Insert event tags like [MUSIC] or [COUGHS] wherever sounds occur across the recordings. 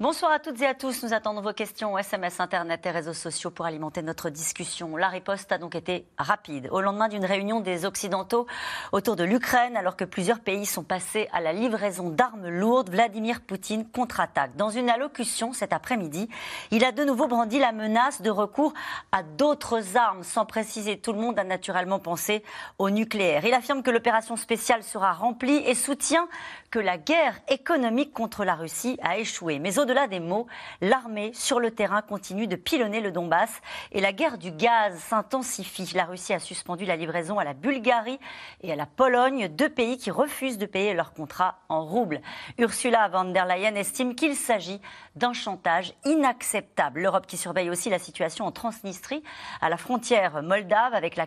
Bonsoir à toutes et à tous. Nous attendons vos questions SMS, Internet et réseaux sociaux pour alimenter notre discussion. La riposte a donc été rapide. Au lendemain d'une réunion des Occidentaux autour de l'Ukraine, alors que plusieurs pays sont passés à la livraison d'armes lourdes, Vladimir Poutine contre-attaque. Dans une allocution cet après-midi, il a de nouveau brandi la menace de recours à d'autres armes, sans préciser. Tout le monde a naturellement pensé au nucléaire. Il affirme que l'opération spéciale sera remplie et soutient que la guerre économique contre la Russie a échoué. Mais au-delà des mots, l'armée sur le terrain continue de pilonner le Donbass et la guerre du gaz s'intensifie. La Russie a suspendu la livraison à la Bulgarie et à la Pologne, deux pays qui refusent de payer leurs contrats en roubles. Ursula von der Leyen estime qu'il s'agit d'un chantage inacceptable. L'Europe qui surveille aussi la situation en Transnistrie, à la frontière moldave, avec la,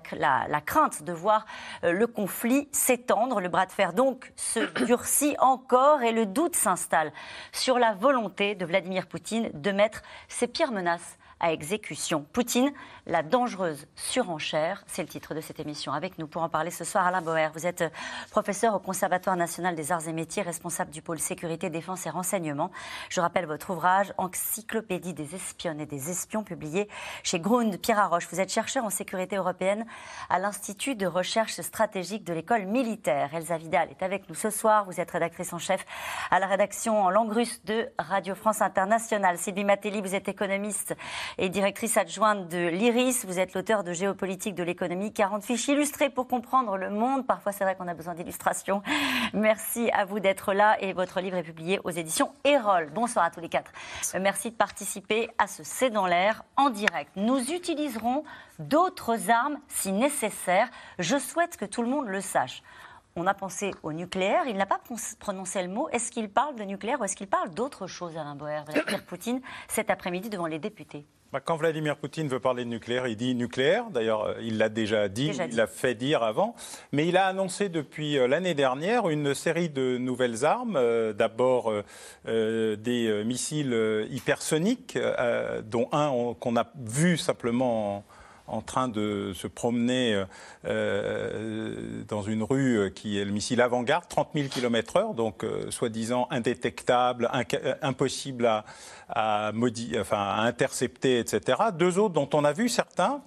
crainte de voir euh, le conflit s'étendre. Le bras de fer donc se [CLEARS THROAT] durcit encore et le doute s'installe sur la volonté de Vladimir Poutine de mettre ses pires menaces à exécution. Poutine, la dangereuse surenchère, c'est le titre de cette émission. Avec nous pour en parler ce soir, Alain Boer. Vous êtes professeur au Conservatoire national des arts et métiers, responsable du pôle sécurité, défense et renseignement. Je rappelle votre ouvrage Encyclopédie des espionnes et des espions, publié chez Grund, Pierre Arroche. Vous êtes chercheur en sécurité européenne à l'Institut de recherche stratégique de l'école militaire. Elsa Vidal est avec nous ce soir. Vous êtes rédactrice en chef à la rédaction en langue russe de Radio France Internationale. Sylvie Matelli, vous êtes économiste et directrice adjointe de l'IRIS. Vous êtes l'auteur de Géopolitique de l'économie, 40 fiches illustrées pour comprendre le monde. Parfois, c'est vrai qu'on a besoin d'illustrations. Merci à vous d'être là et votre livre est publié aux éditions Erol. Bonsoir à tous les quatre. Merci de participer à ce C'est dans l'air en direct. Nous utiliserons d'autres armes si nécessaire. Je souhaite que tout le monde le sache on a pensé au nucléaire. Il n'a pas prononcé le mot. Est-ce qu'il parle de nucléaire ou est-ce qu'il parle d'autre chose, Alain Boer, Vladimir Poutine, cet après-midi devant les députés? Quand Vladimir Poutine veut parler de nucléaire, il dit nucléaire. D'ailleurs, euh, il l'a déjà dit, il l'a fait dire avant. Mais il a annoncé depuis euh, l'année dernière une série de nouvelles armes. Euh, d'abord des missiles hypersoniques, dont un qu'on a vu simplement en train de se promener euh, euh, dans une rue qui est le missile avant-garde, 30 000 km/h, donc euh, soi-disant indétectable, impossible à, à, enfin, à, intercepter, etc. Deux autres dont on a vu certains.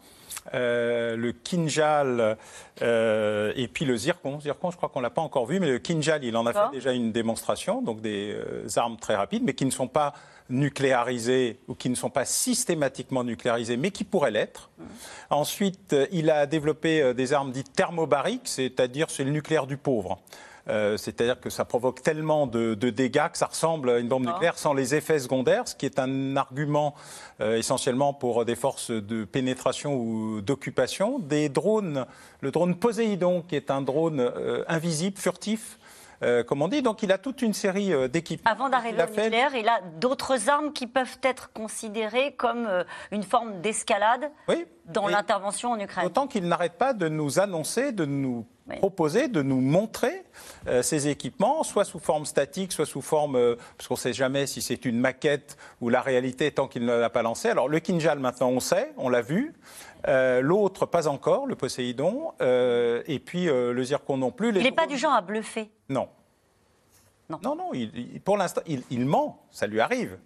le Kinjal et puis le Zircon. Zircon, je crois qu'on ne l'a pas encore vu, mais le Kinjal, il en a fait déjà une démonstration, donc des armes très rapides, mais qui ne sont pas nucléarisés ou qui ne sont pas systématiquement nucléarisés, mais qui pourraient l'être. Ensuite, euh, il a développé euh, des armes dites thermobariques, c'est-à-dire c'est le nucléaire du pauvre. Euh, c'est-à-dire que ça provoque tellement de, dégâts que ça ressemble à une bombe nucléaire sans les effets secondaires, ce qui est un argument essentiellement pour des forces de pénétration ou d'occupation. Des drones, le drone Poséidon, qui est un drone invisible, furtif, euh, comme on dit. Donc il a toute une série euh, d'équipements. Avant d'arriver au nucléaire, il a d'autres armes qui peuvent être considérées comme euh, une forme d'escalade dans l'intervention en Ukraine. Autant qu'il n'arrête pas de nous annoncer, de nous proposer, de nous montrer ces équipements, soit sous forme statique, soit sous forme, parce qu'on ne sait jamais si c'est une maquette ou la réalité tant qu'il ne l'a pas lancé. Alors le Kinjal maintenant on sait, on l'a vu. L'autre pas encore, le Poséidon, et puis le Zircon non plus. il n'est pas du genre à bluffer? Non. Non, non, il, pour l'instant, il, ment, ça lui arrive.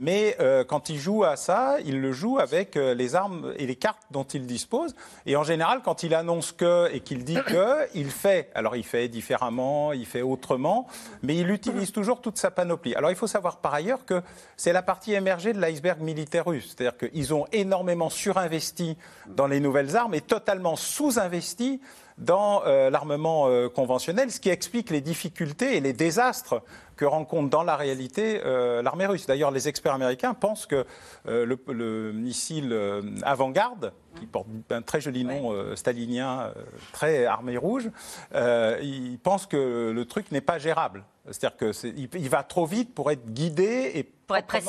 Mais euh, quand il joue à ça, il le joue avec euh, les armes et les cartes dont il dispose. Et en général, quand il annonce que et qu'il dit [COUGHS] que, il fait. Alors il fait différemment, il fait autrement, mais il utilise [COUGHS] toujours toute sa panoplie. Alors il faut savoir par ailleurs que c'est la partie émergée de l'iceberg militaire russe. C'est-à-dire qu'ils ont énormément surinvesti dans les nouvelles armes et totalement sous-investi dans euh, l'armement euh, conventionnel, ce qui explique les difficultés et les désastres que rencontre dans la réalité euh, l'armée russe. D'ailleurs, les experts américains pensent que le, missile avant-garde, qui porte un très joli nom stalinien, très armée rouge, ils pensent que le truc n'est pas gérable. C'est-à-dire qu'il il va trop vite pour être guidé et pour être précis.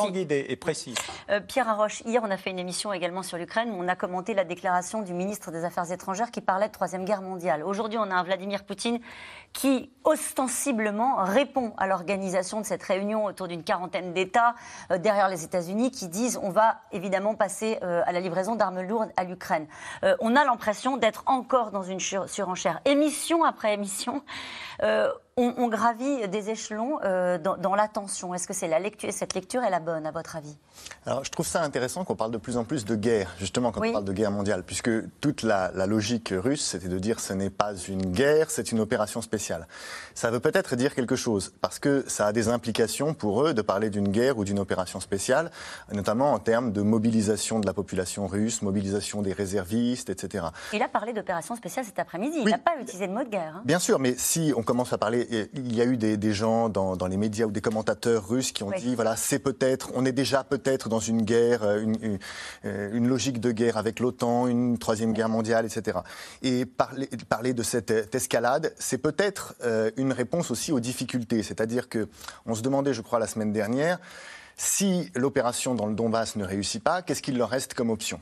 et. Euh, Pierre Arroche, hier, on a fait une émission également sur l'Ukraine où on a commenté la déclaration du ministre des Affaires étrangères qui parlait de Troisième Guerre mondiale. Aujourd'hui, on a un Vladimir Poutine qui ostensiblement répond à l'organisation de cette réunion autour d'une quarantaine d'États euh, derrière les États-Unis qui disent on va évidemment passer euh, à la livraison d'armes lourdes à l'Ukraine. on a l'impression d'être encore dans une surenchère. Émission après émission, on, gravit des échelons euh, dans, l'attention. Est-ce que c'est la lecture, cette lecture est la bonne, à votre avis? Alors, je trouve ça intéressant qu'on parle de plus en plus de guerre, justement, quand on parle de guerre mondiale, puisque toute la, logique russe, c'était de dire ce n'est pas une guerre, c'est une opération spéciale. Ça veut peut-être dire quelque chose, parce que ça a des implications pour eux de parler d'une guerre ou d'une opération spéciale, notamment en termes de mobilisation de la population russe, mobilisation des réservistes, etc. Il a parlé d'opération spéciale cet après-midi. Il n'a pas utilisé le mot de guerre. Hein. Bien sûr, mais si on commence à parler il y a eu des, gens dans, les médias ou des commentateurs russes qui ont dit voilà, c'est peut-être, on est déjà peut-être dans une guerre, euh, euh, une, logique de guerre avec l'OTAN, une troisième guerre mondiale, etc. Et parler, parler de cette escalade, c'est peut-être euh, une réponse aussi aux difficultés. C'est-à-dire que on se demandait, je crois, la semaine dernière, si l'opération dans le Donbass ne réussit pas, qu'est-ce qu'il leur reste comme option?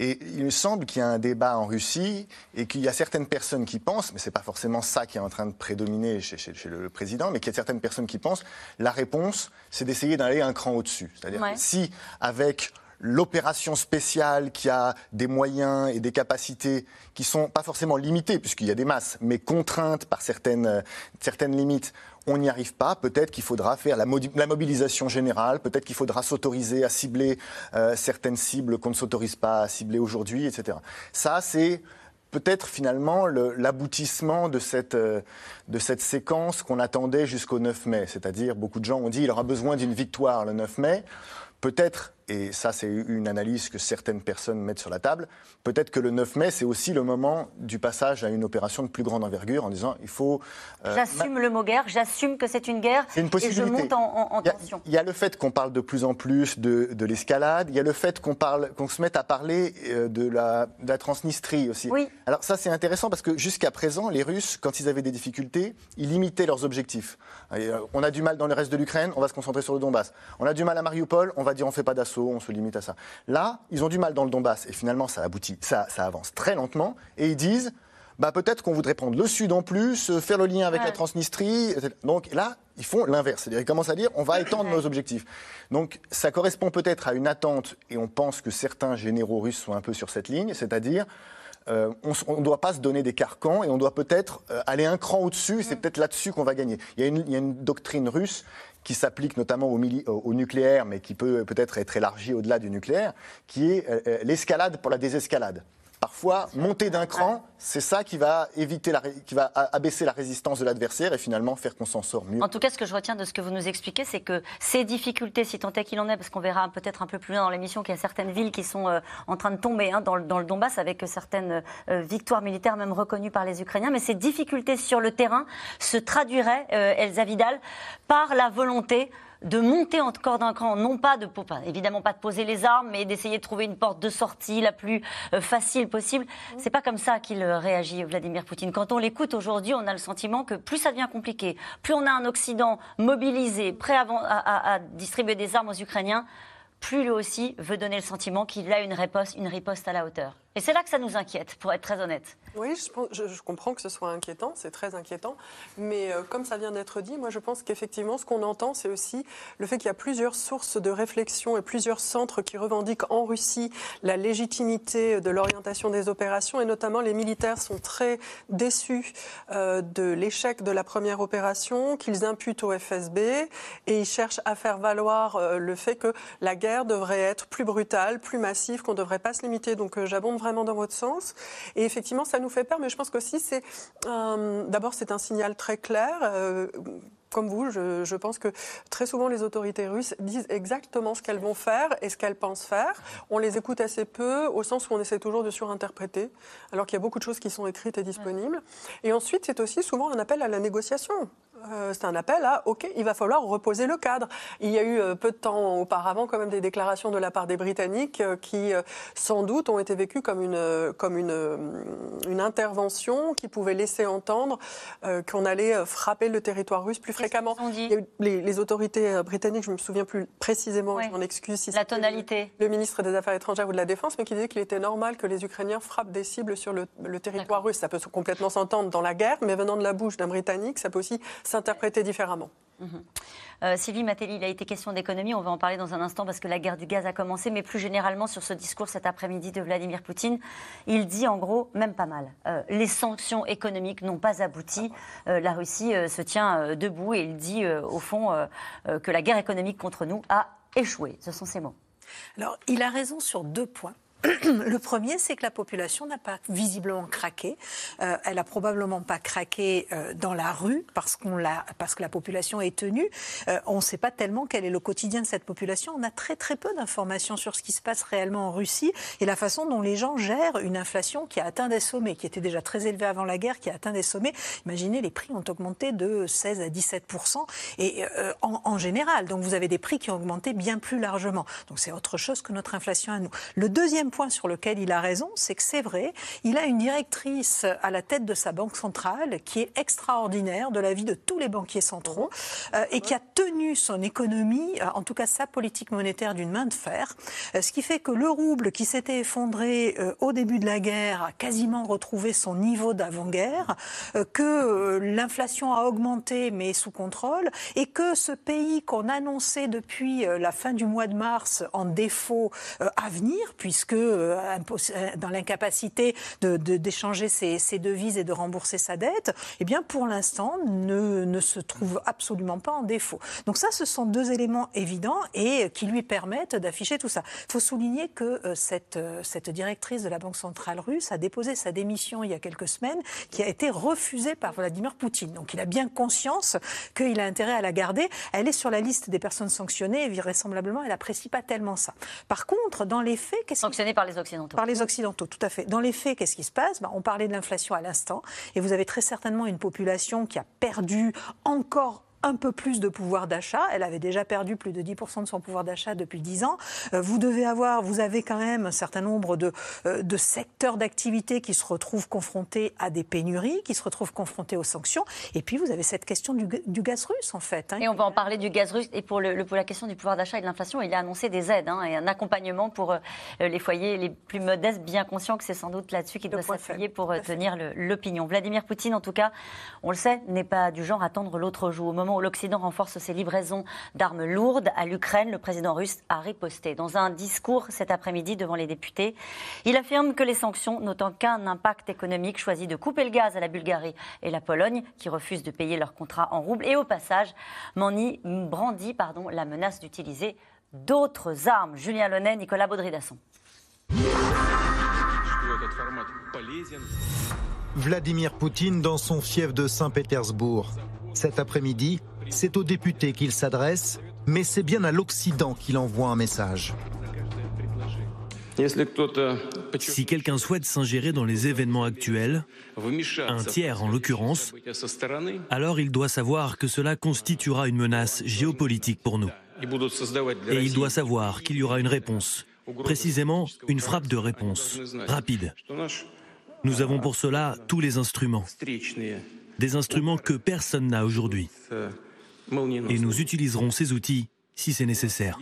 Et il me semble qu'il y a un débat en Russie et qu'il y a certaines personnes qui pensent, mais ce n'est pas forcément ça qui est en train de prédominer chez, le président, mais qu'il y a certaines personnes qui pensent, la réponse, c'est d'essayer d'aller un cran au-dessus. C'est-à-dire si, avec l'opération spéciale qui a des moyens et des capacités qui sont pas forcément limitées, puisqu'il y a des masses, mais contraintes par certaines, euh, certaines limites, on n'y arrive pas. Peut-être qu'il faudra faire la, mobilisation générale, peut-être qu'il faudra s'autoriser à cibler euh, certaines cibles qu'on ne s'autorise pas à cibler aujourd'hui, etc. Ça, c'est peut-être finalement l'aboutissement de cette, euh, de cette séquence qu'on attendait jusqu'au 9 mai. C'est-à-dire, beaucoup de gens ont dit qu'il aura besoin d'une victoire le 9 mai. Peut-être et ça c'est une analyse que certaines personnes mettent sur la table, peut-être que le 9 mai, c'est aussi le moment du passage à une opération de plus grande envergure en disant il faut... Euh, j'assume le mot guerre, j'assume que c'est une guerre une et je monte en, tension. Il y, a le fait qu'on parle de plus en plus de, l'escalade, il y a le fait qu'on qu'on se mette à parler euh, de la, Transnistrie aussi. Oui. Alors ça c'est intéressant parce que jusqu'à présent, les Russes, quand ils avaient des difficultés, ils limitaient leurs objectifs. Euh, on a du mal dans le reste de l'Ukraine, on va se concentrer sur le Donbass. On a du mal à Mariupol, on va dire on fait pas d'assaut on se limite à ça. Là, ils ont du mal dans le Donbass et finalement ça aboutit, ça, avance très lentement et ils disent bah, peut-être qu'on voudrait prendre le Sud en plus, euh, faire le lien avec la Transnistrie. Donc là, ils font l'inverse. C'est-à-dire, ils commencent à dire, on va étendre nos objectifs. Donc, ça correspond peut-être à une attente, et on pense que certains généraux russes sont un peu sur cette ligne, c'est-à-dire, euh, on ne doit pas se donner des carcans et on doit peut-être euh, aller un cran au-dessus, c'est mm. peut-être là-dessus qu'on va gagner. Il y, a une, il y, a une, doctrine russe qui s'applique notamment au, au, nucléaire, mais qui peut peut-être être élargie au-delà du nucléaire, qui est euh, l'escalade pour la désescalade. Parfois, monter d'un cran, c'est ça qui va éviter, la, qui va abaisser la résistance de l'adversaire et finalement faire qu'on s'en sort mieux. En tout cas, ce que je retiens de ce que vous nous expliquez, c'est que ces difficultés, si tant est qu'il en est, parce qu'on verra peut-être un peu plus loin dans l'émission qu'il y a certaines villes qui sont euh, en train de tomber hein, dans, le, dans, le, Donbass avec certaines victoires militaires même reconnues par les Ukrainiens, mais ces difficultés sur le terrain se traduiraient, Elsa Vidal, par la volonté de monter encore d'un cran, non pas de, évidemment pas de poser les armes, mais d'essayer de trouver une porte de sortie la plus euh, facile possible. C'est pas comme ça qu'il euh, réagit, Vladimir Poutine. Quand on l'écoute aujourd'hui, on a le sentiment que plus ça devient compliqué, plus on a un Occident mobilisé, prêt à distribuer des armes aux Ukrainiens, plus lui aussi veut donner le sentiment qu'il a une riposte, une riposte à la hauteur. Et c'est là que ça nous inquiète, pour être très honnête. Oui, je, comprends que ce soit inquiétant, c'est très inquiétant. Mais euh, comme ça vient d'être dit, moi je pense qu'effectivement, ce qu'on entend, c'est aussi le fait qu'il y a plusieurs sources de réflexion et plusieurs centres qui revendiquent en Russie la légitimité de l'orientation des opérations. Et notamment, les militaires sont très déçus euh, de l'échec de la première opération, qu'ils imputent au FSB. Et ils cherchent à faire valoir euh, le fait que la guerre devrait être plus brutale, plus massive, qu'on ne devrait pas se limiter. Donc j'abonde dans votre sens. Et effectivement, ça nous fait peur, mais je pense qu'aussi, c'est euh, d'abord, c'est un signal très clair. Euh, comme vous, je, pense que très souvent les autorités russes disent exactement ce qu'elles vont faire et ce qu'elles pensent faire. On les écoute assez peu, au sens où on essaie toujours de surinterpréter, alors qu'il y a beaucoup de choses qui sont écrites et disponibles. Et ensuite, c'est aussi souvent un appel à la négociation. Euh, c'est un appel à OK, il va falloir reposer le cadre. Il y a eu euh, peu de temps auparavant quand même des déclarations de la part des Britanniques euh, qui sans doute ont été vécues comme une comme une, une intervention qui pouvait laisser entendre qu'on allait frapper le territoire russe plus fréquemment. les, autorités britanniques, je me souviens plus précisément, je m'en excuse si la tonalité. Le, ministre des Affaires étrangères ou de la Défense, mais qui disait qu'il était normal que les Ukrainiens frappent des cibles sur le, le territoire russe. Ça peut complètement s'entendre dans la guerre, mais venant de la bouche d'un Britannique, ça peut aussi s'interpréter différemment. Mhm. Euh, Sylvie Matéli, il a été question d'économie, on va en parler dans un instant parce que la guerre du gaz a commencé, mais plus généralement sur ce discours cet après-midi de Vladimir Poutine, il dit en gros, même pas mal, euh, les sanctions économiques n'ont pas abouti, euh, la Russie se tient debout et il dit au fond que la guerre économique contre nous a échoué. Ce sont ses mots. Alors, il a raison sur deux points. Le premier, c'est que la population n'a pas visiblement craqué. Euh, elle a probablement pas craqué euh, dans la rue parce qu'on l'a, parce que la population est tenue. Euh, on ne sait pas tellement quel est le quotidien de cette population. On a très très peu d'informations sur ce qui se passe réellement en Russie et la façon dont les gens gèrent une inflation qui a atteint des sommets, qui était déjà très élevée avant la guerre, qui a atteint des sommets. Imaginez, les prix ont augmenté de 16 à 17% et en, en général. Donc vous avez des prix qui ont augmenté bien plus largement. Donc c'est autre chose que notre inflation à nous. Le deuxième point sur lequel il a raison, c'est que c'est vrai, il a une directrice à la tête de sa banque centrale qui est extraordinaire de la vie de tous les banquiers centraux euh, et qui a tenu son économie, euh, en tout cas sa politique monétaire, d'une main de fer. Euh, ce qui fait que le rouble qui s'était effondré au début de la guerre a quasiment retrouvé son niveau d'avant-guerre, que l'inflation a augmenté mais sous contrôle et que ce pays qu'on annonçait depuis la fin du mois de mars en défaut à venir, puisque euh, dans l'incapacité d'échanger ses, devises et de rembourser sa dette, eh bien, pour l'instant, ne, se trouve absolument pas en défaut. Donc ça, ce sont deux éléments évidents et qui lui permettent d'afficher tout ça. Il faut souligner que euh, cette, euh, cette directrice de la Banque centrale russe a déposé sa démission il y a quelques semaines, qui a été refusée par Vladimir Poutine. Donc il a bien conscience qu'il a intérêt à la garder. Elle est sur la liste des personnes sanctionnées et vraisemblablement, elle n'apprécie pas tellement ça. Par contre, dans les faits, qu'est-ce Par les Occidentaux. Par les Occidentaux, tout à fait. Dans les faits, qu'est-ce qui se passe? Ben, On parlait de l'inflation à l'instant, et vous avez très certainement une population qui a perdu encore un peu plus de pouvoir d'achat. Elle avait déjà perdu plus de 10% de son pouvoir d'achat depuis 10 ans. Euh, vous devez avoir, vous avez quand même un certain nombre de, euh, de secteurs d'activité qui se retrouvent confrontés à des pénuries, qui se retrouvent confrontés aux sanctions. Et puis vous avez cette question du, gaz russe en fait. Hein. Et on va en parler du gaz russe. Et pour, le, pour la question du pouvoir d'achat et de l'inflation, il a annoncé des aides hein, et un accompagnement pour euh, les foyers les plus modestes, bien conscients que c'est sans doute là-dessus qu'il doit s'appuyer pour tenir l'opinion. Vladimir Poutine, en tout cas, on le sait, n'est pas du genre à tendre l'autre joue. Au moment où l'Occident renforce ses livraisons d'armes lourdes à l'Ukraine, le président russe a riposté. Dans un discours cet après-midi devant les députés, il affirme que les sanctions n'ont qu'un impact économique, choisit de couper le gaz à la Bulgarie et la Pologne, qui refusent de payer leurs contrats en roubles, et au passage, Mani brandit pardon, la menace d'utiliser d'autres armes. Julien Launay, Nicolas Baudry-Dasson. Vladimir Poutine dans son fief de Saint-Pétersbourg. Cet après-midi, c'est aux députés qu'il s'adresse, mais c'est bien à l'Occident qu'il envoie un message. Si quelqu'un souhaite s'ingérer dans les événements actuels, un tiers en l'occurrence, alors il doit savoir que cela constituera une menace géopolitique pour nous. Et il doit savoir qu'il y aura une réponse, précisément une frappe de réponse, rapide. Nous avons pour cela tous les instruments, des instruments que personne n'a aujourd'hui. Et nous utiliserons ces outils si c'est nécessaire.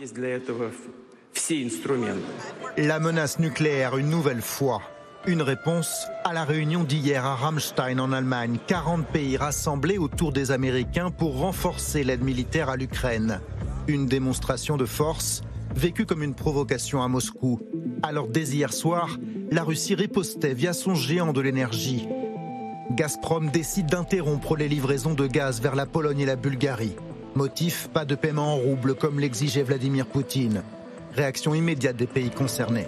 La menace nucléaire une nouvelle fois. Une réponse à la réunion d'hier à Ramstein en Allemagne. 40 pays rassemblés autour des Américains pour renforcer l'aide militaire à l'Ukraine. Une démonstration de force vécue comme une provocation à Moscou. Alors dès hier soir, la Russie ripostait via son géant de l'énergie. Gazprom décide d'interrompre les livraisons de gaz vers la Pologne et la Bulgarie. Motif, pas de paiement en rouble comme l'exigeait Vladimir Poutine. Réaction immédiate des pays concernés.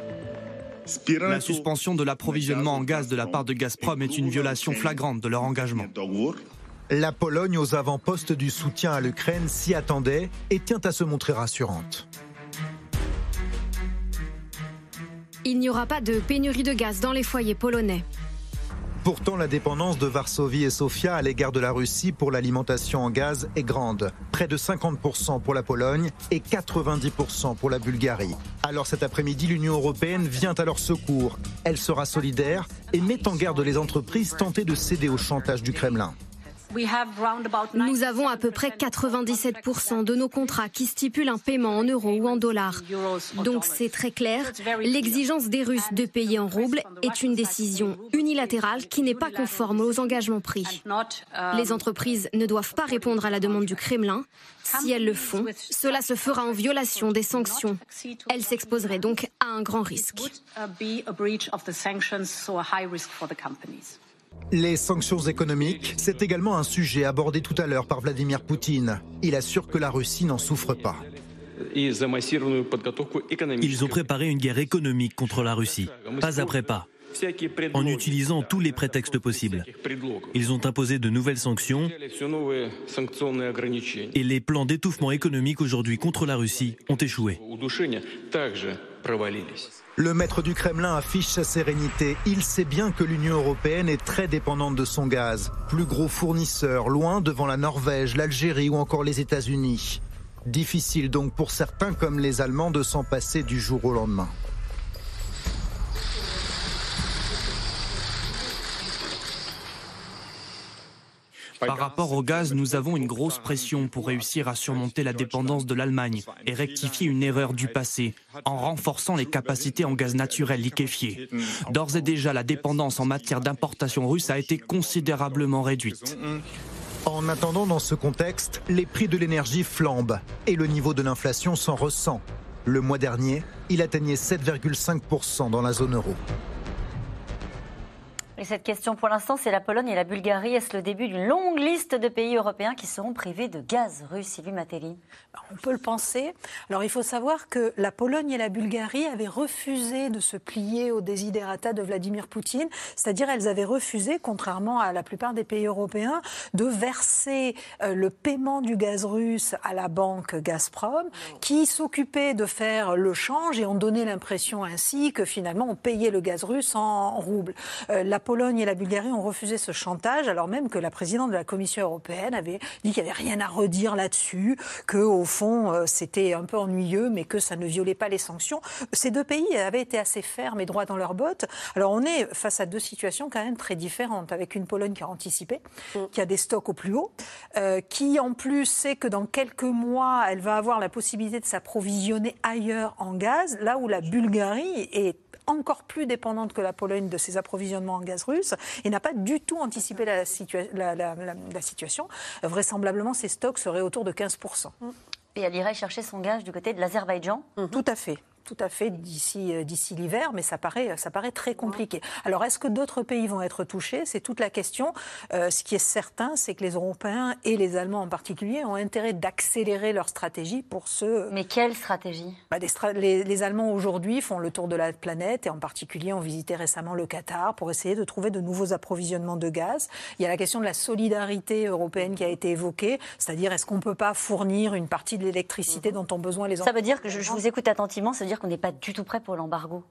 La suspension de l'approvisionnement en gaz de la part de Gazprom est une violation flagrante de leur engagement. La Pologne, aux avant-postes du soutien à l'Ukraine, s'y attendait et tient à se montrer rassurante. Il n'y aura pas de pénurie de gaz dans les foyers polonais. Pourtant, la dépendance de Varsovie et Sofia à l'égard de la Russie pour l'alimentation en gaz est grande. Près de 50% pour la Pologne et 90% pour la Bulgarie. Alors cet après-midi, l'Union européenne vient à leur secours. Elle sera solidaire et met en garde les entreprises tentées de céder au chantage du Kremlin. Nous avons à peu près 97% de nos contrats qui stipulent un paiement en euros ou en dollars. Donc c'est très clair, l'exigence des Russes de payer en roubles est une décision unilatérale qui n'est pas conforme aux engagements pris. Les entreprises ne doivent pas répondre à la demande du Kremlin. Si elles le font, cela se fera en violation des sanctions. Elles s'exposeraient donc à un grand risque. Les sanctions économiques, c'est également un sujet abordé tout à l'heure par Vladimir Poutine. Il assure que la Russie n'en souffre pas. Ils ont préparé une guerre économique contre la Russie, pas après pas, en utilisant tous les prétextes possibles. Ils ont imposé de nouvelles sanctions et les plans d'étouffement économique aujourd'hui contre la Russie ont échoué. Le maître du Kremlin affiche sa sérénité. Il sait bien que l'Union européenne est très dépendante de son gaz. Plus gros fournisseur, loin devant la Norvège, l'Algérie ou encore les États-Unis. Difficile donc pour certains comme les Allemands de s'en passer du jour au lendemain. Par rapport au gaz, nous avons une grosse pression pour réussir à surmonter la dépendance de l'Allemagne et rectifier une erreur du passé en renforçant les capacités en gaz naturel liquéfié. D'ores et déjà, la dépendance en matière d'importation russe a été considérablement réduite. En attendant, dans ce contexte, les prix de l'énergie flambent et le niveau de l'inflation s'en ressent. Le mois dernier, il atteignait 7,5% dans la zone euro. Et cette question pour l'instant, c'est la Pologne et la Bulgarie. Est-ce le début d'une longue liste de pays européens qui seront privés de gaz russe Sylvie Matelli On peut le penser. Alors il faut savoir que la Pologne et la Bulgarie avaient refusé de se plier au desiderata de Vladimir Poutine, c'est-à-dire elles avaient refusé, contrairement à la plupart des pays européens, de verser euh, le paiement du gaz russe à la banque Gazprom, qui s'occupait de faire le change et on donnait l'impression ainsi que finalement on payait le gaz russe en roubles. Euh, Pologne et la Bulgarie ont refusé ce chantage, alors même que la présidente de la Commission européenne avait dit qu'il n'y avait rien à redire là-dessus, que au fond euh, c'était un peu ennuyeux, mais que ça ne violait pas les sanctions. Ces deux pays avaient été assez fermes et droits dans leurs bottes. Alors on est face à deux situations quand même très différentes, avec une Pologne qui a anticipé, mm. qui a des stocks au plus haut, euh, qui en plus sait que dans quelques mois elle va avoir la possibilité de s'approvisionner ailleurs en gaz, là où la Bulgarie est encore plus dépendante que la Pologne de ses approvisionnements en gaz russe et n'a pas du tout anticipé la, la, situation. Vraisemblablement, ses stocks seraient autour de 15%. Et elle irait chercher son gaz du côté de l'Azerbaïdjan Tout à fait tout à fait d'ici euh, d'ici l'hiver, mais ça paraît ça paraît très compliqué. Alors est-ce que d'autres pays vont être touchés? C'est toute la question. Euh, ce qui est certain, c'est que les Européens et les Allemands en particulier ont intérêt d'accélérer leur stratégie pour ce. Mais quelle stratégie? bah, les, les, Allemands aujourd'hui font le tour de la planète et en particulier ont visité récemment le Qatar pour essayer de trouver de nouveaux approvisionnements de gaz. Il y a la question de la solidarité européenne qui a été évoquée, c'est-à-dire est-ce qu'on peut pas fournir une partie de l'électricité mhm. dont ont besoin les. Ça veut dire que je, je vous écoute attentivement, ça veut dire qu'on n'est pas du tout prêt pour l'embargo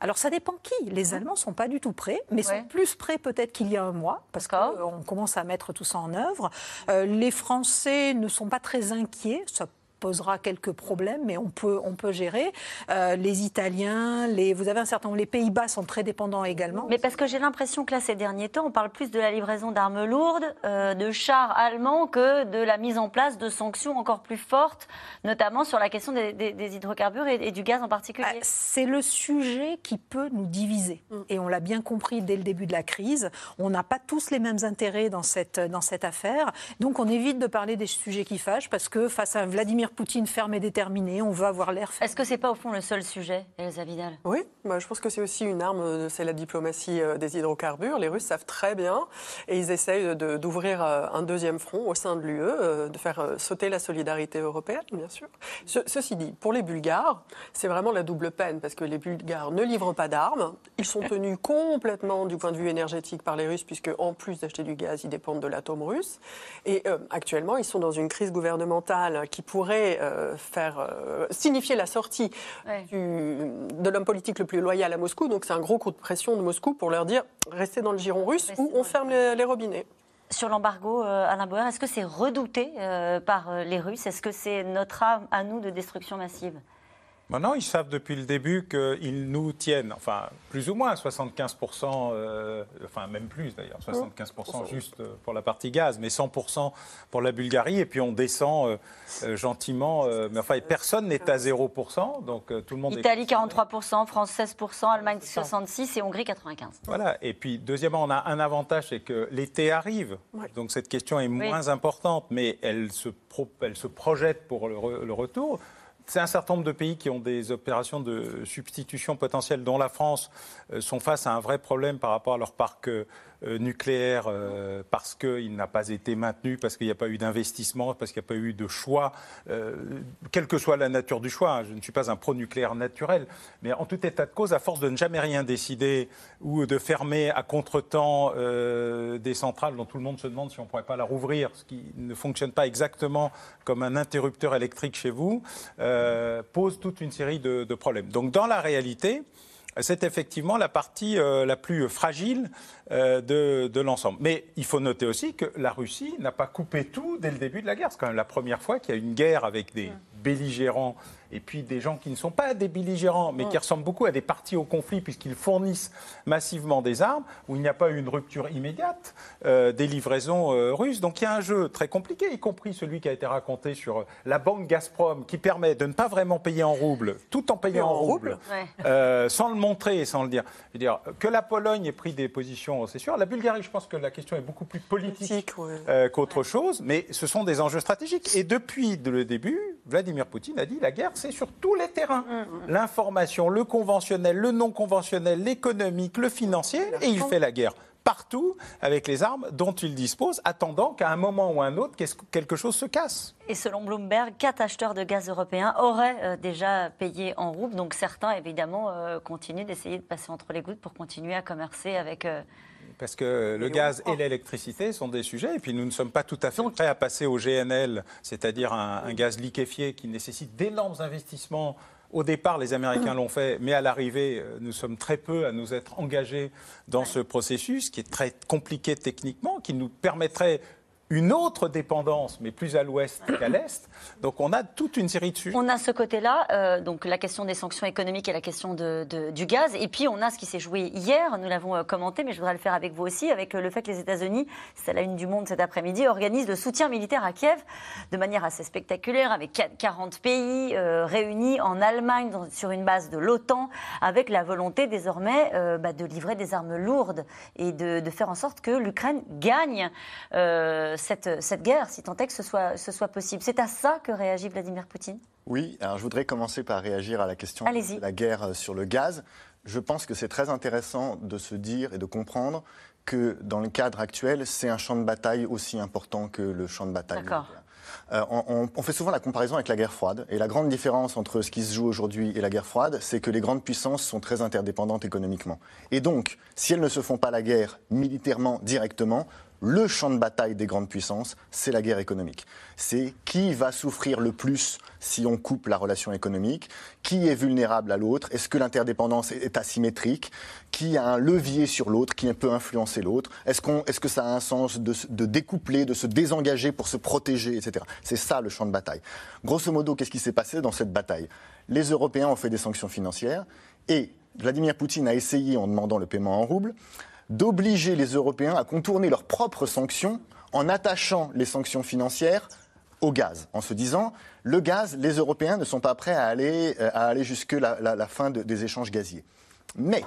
alors ça dépend qui. Les Allemands ne sont pas du tout prêts, mais sont plus prêts peut-être qu'il y a un mois, parce qu'on commence à mettre tout ça en œuvre. Euh, les Français ne sont pas très inquiets. Ça posera quelques problèmes, mais on peut, on peut gérer. Euh, les Italiens, les, vous avez un certain nombre, les Pays-Bas sont très dépendants également. Mais parce que j'ai l'impression que là, ces derniers temps, on parle plus de la livraison d'armes lourdes, euh, de chars allemands, que de la mise en place de sanctions encore plus fortes, notamment sur la question des, hydrocarbures et, du gaz en particulier. Ah, c'est le sujet qui peut nous diviser. Mm. Et on l'a bien compris dès le début de la crise. On n'a pas tous les mêmes intérêts dans cette, dans cette affaire. Donc on évite de parler des sujets qui fâchent parce que face à Vladimir Poutine ferme et déterminé, on veut avoir l'air. Est-ce que c'est pas au fond le seul sujet, Elsa Vidal? Oui, bah, je pense que c'est aussi une arme, euh, c'est la diplomatie euh, des hydrocarbures. Les Russes savent très bien et ils essayent d'ouvrir euh, un deuxième front au sein de l'UE, de faire sauter la solidarité européenne, bien sûr. ceci dit, pour les Bulgares, c'est vraiment la double peine parce que les Bulgares ne livrent pas d'armes. Ils sont tenus complètement du point de vue énergétique par les Russes puisque en plus d'acheter du gaz, ils dépendent de l'atome russe. Et actuellement, ils sont dans une crise gouvernementale qui pourrait pourrait faire signifier la sortie de l'homme politique le plus loyal à Moscou. Donc c'est un gros coup de pression de Moscou pour leur dire restez dans le giron russe ou on ferme les, robinets. Sur l'embargo, Alain Bauer, est-ce que c'est redouté par les Russes? Est-ce que c'est notre arme à nous de destruction massive? Maintenant, ils savent depuis le début qu'ils nous tiennent, enfin, plus ou moins, 75%, euh, enfin, même plus d'ailleurs, 75% juste euh, pour la partie gaz, mais 100% pour la Bulgarie, et puis on descend euh, gentiment, mais enfin, personne n'est à 0%, donc tout le monde Italie, 43%, France, 16%, Allemagne, 66% et Hongrie, 95%. Voilà, et puis, deuxièmement, on a un avantage, c'est que l'été arrive, donc cette question est moins importante, mais elle se, elle se projette pour le retour c'est un certain nombre de pays qui ont des opérations de substitution potentielle, dont la France, euh, sont face à un vrai problème par rapport à leur parc euh, nucléaire euh, parce qu'il n'a pas été maintenu, parce qu'il n'y a pas eu d'investissement, parce qu'il n'y a pas eu de choix, euh, quelle que soit la nature du choix. Hein, je ne suis pas un pro-nucléaire naturel, mais en tout état de cause, à force de ne jamais rien décider ou de fermer à contretemps des centrales dont tout le monde se demande si on ne pourrait pas la rouvrir, ce qui ne fonctionne pas exactement comme un interrupteur électrique chez vous, pose toute une série de problèmes. Donc dans la réalité, c'est effectivement la partie euh, la plus fragile euh, de, l'ensemble. Mais il faut noter aussi que la Russie n'a pas coupé tout dès le début de la guerre. C'est quand même la première fois qu'il y a une guerre avec des belligérants et puis des gens qui ne sont pas des belligérants, mais qui ressemblent beaucoup à des partis au conflit, puisqu'ils fournissent massivement des armes, où il n'y a pas eu une rupture immédiate euh, des livraisons euh, russes. Donc il y a un jeu très compliqué, y compris celui qui a été raconté sur euh, la banque Gazprom, qui permet de ne pas vraiment payer en roubles, tout en payant en, roubles, sans le montrer et sans le dire. Je veux dire que la Pologne ait pris des positions, c'est sûr. La Bulgarie, je pense que la question est beaucoup plus politique qu'autre chose, mais ce sont des enjeux stratégiques. Et depuis le début, Vladimir Poutine a dit la guerre c'est sur tous les terrains. Mm, mm. L'information, le conventionnel, le non conventionnel, l'économique, le financier, et il fait la guerre partout avec les armes dont il dispose, attendant qu'à un moment ou un autre, quelque chose se casse. Et selon Bloomberg, quatre acheteurs de gaz européens auraient euh, déjà payé en roubles. Donc certains, évidemment, euh, continuent d'essayer de passer entre les gouttes pour continuer à commercer avec. Euh, parce que le gaz et l'électricité sont des sujets, et puis nous ne sommes pas tout à fait prêts à passer au GNL, c'est-à-dire un, gaz liquéfié qui nécessite d'énormes investissements. Au départ, les Américains l'ont fait, mais à l'arrivée, euh, nous sommes très peu à nous être engagés dans ce processus qui est très compliqué techniquement, qui nous permettrait une autre dépendance, mais plus à l'ouest qu'à l'est. Donc on a toute une série de sujets. On a ce côté-là, euh, donc la question des sanctions économiques et la question du gaz. Et puis on a ce qui s'est joué hier, nous l'avons euh, commenté, mais je voudrais le faire avec vous aussi, avec euh, le fait que les États-Unis, c'est la une du monde cet après-midi, organisent le soutien militaire à Kiev de manière assez spectaculaire, avec 40 pays réunis en Allemagne sur une base de l'OTAN, avec la volonté désormais bah, de livrer des armes lourdes et de faire en sorte que l'Ukraine gagne cette, cette, guerre, si tant est que ce soit, ce soit possible. C'est à ça que réagit Vladimir Poutine? Oui, alors je voudrais commencer par réagir à la question de la guerre sur le gaz. Je pense que c'est très intéressant de se dire et de comprendre que dans le cadre actuel, c'est un champ de bataille aussi important que le champ de bataille. D'accord. Euh, on, on, fait souvent la comparaison avec la guerre froide. Et la grande différence entre ce qui se joue aujourd'hui et la guerre froide, c'est que les grandes puissances sont très interdépendantes économiquement. Et donc, si elles ne se font pas la guerre militairement directement, le champ de bataille des grandes puissances, c'est la guerre économique. C'est qui va souffrir le plus si on coupe la relation économique, qui est vulnérable à l'autre, est-ce que l'interdépendance est asymétrique, qui a un levier sur l'autre, qui peut influencer l'autre, est-ce, que ça a un sens de, de, découpler, de se désengager pour se protéger, etc. C'est ça le champ de bataille. Grosso modo, qu'est-ce qui s'est passé dans cette bataille? Les Européens ont fait des sanctions financières et Vladimir Poutine a essayé, en demandant le paiement en roubles, d'obliger les Européens à contourner leurs propres sanctions en attachant les sanctions financières au gaz, en se disant le gaz, les Européens ne sont pas prêts à aller, euh, à aller jusque la, la, fin des échanges gaziers. Mais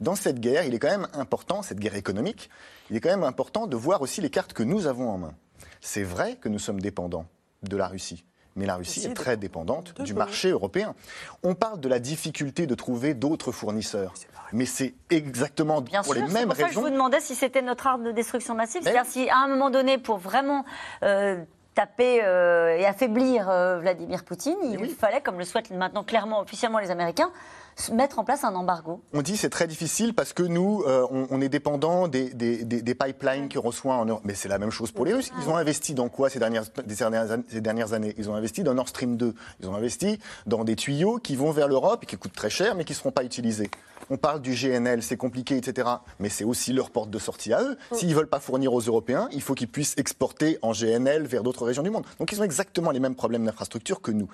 dans cette guerre, il est quand même important, cette guerre économique, il est quand même important de voir aussi les cartes que nous avons en main. C'est vrai que nous sommes dépendants de la Russie mais la Russie est très dépendante du marché européen. On parle de la difficulté de trouver d'autres fournisseurs, mais c'est exactement Bien pour les mêmes pour raisons. Que je vous demandais si c'était notre arme de destruction massive, c'est-à-dire si à un moment donné, pour vraiment euh, taper euh, et affaiblir euh, Vladimir Poutine, il fallait, comme le souhaitent maintenant clairement officiellement les Américains, mettre en place un embargo On dit c'est très difficile parce que nous, euh, on, est dépendant des, des, pipelines que reçoit en Europe. Mais c'est la même chose pour les Russes. Ils ont investi dans quoi ces dernières, ces dernières années? Ils ont investi dans Nord Stream 2. Ils ont investi dans des tuyaux qui vont vers l'Europe et qui coûtent très cher mais qui ne seront pas utilisés. On parle du GNL, c'est compliqué, etc. Mais c'est aussi leur porte de sortie à eux. S'ils ne veulent pas fournir aux Européens, il faut qu'ils puissent exporter en GNL vers d'autres régions du monde. Donc ils ont exactement les mêmes problèmes d'infrastructure que nous.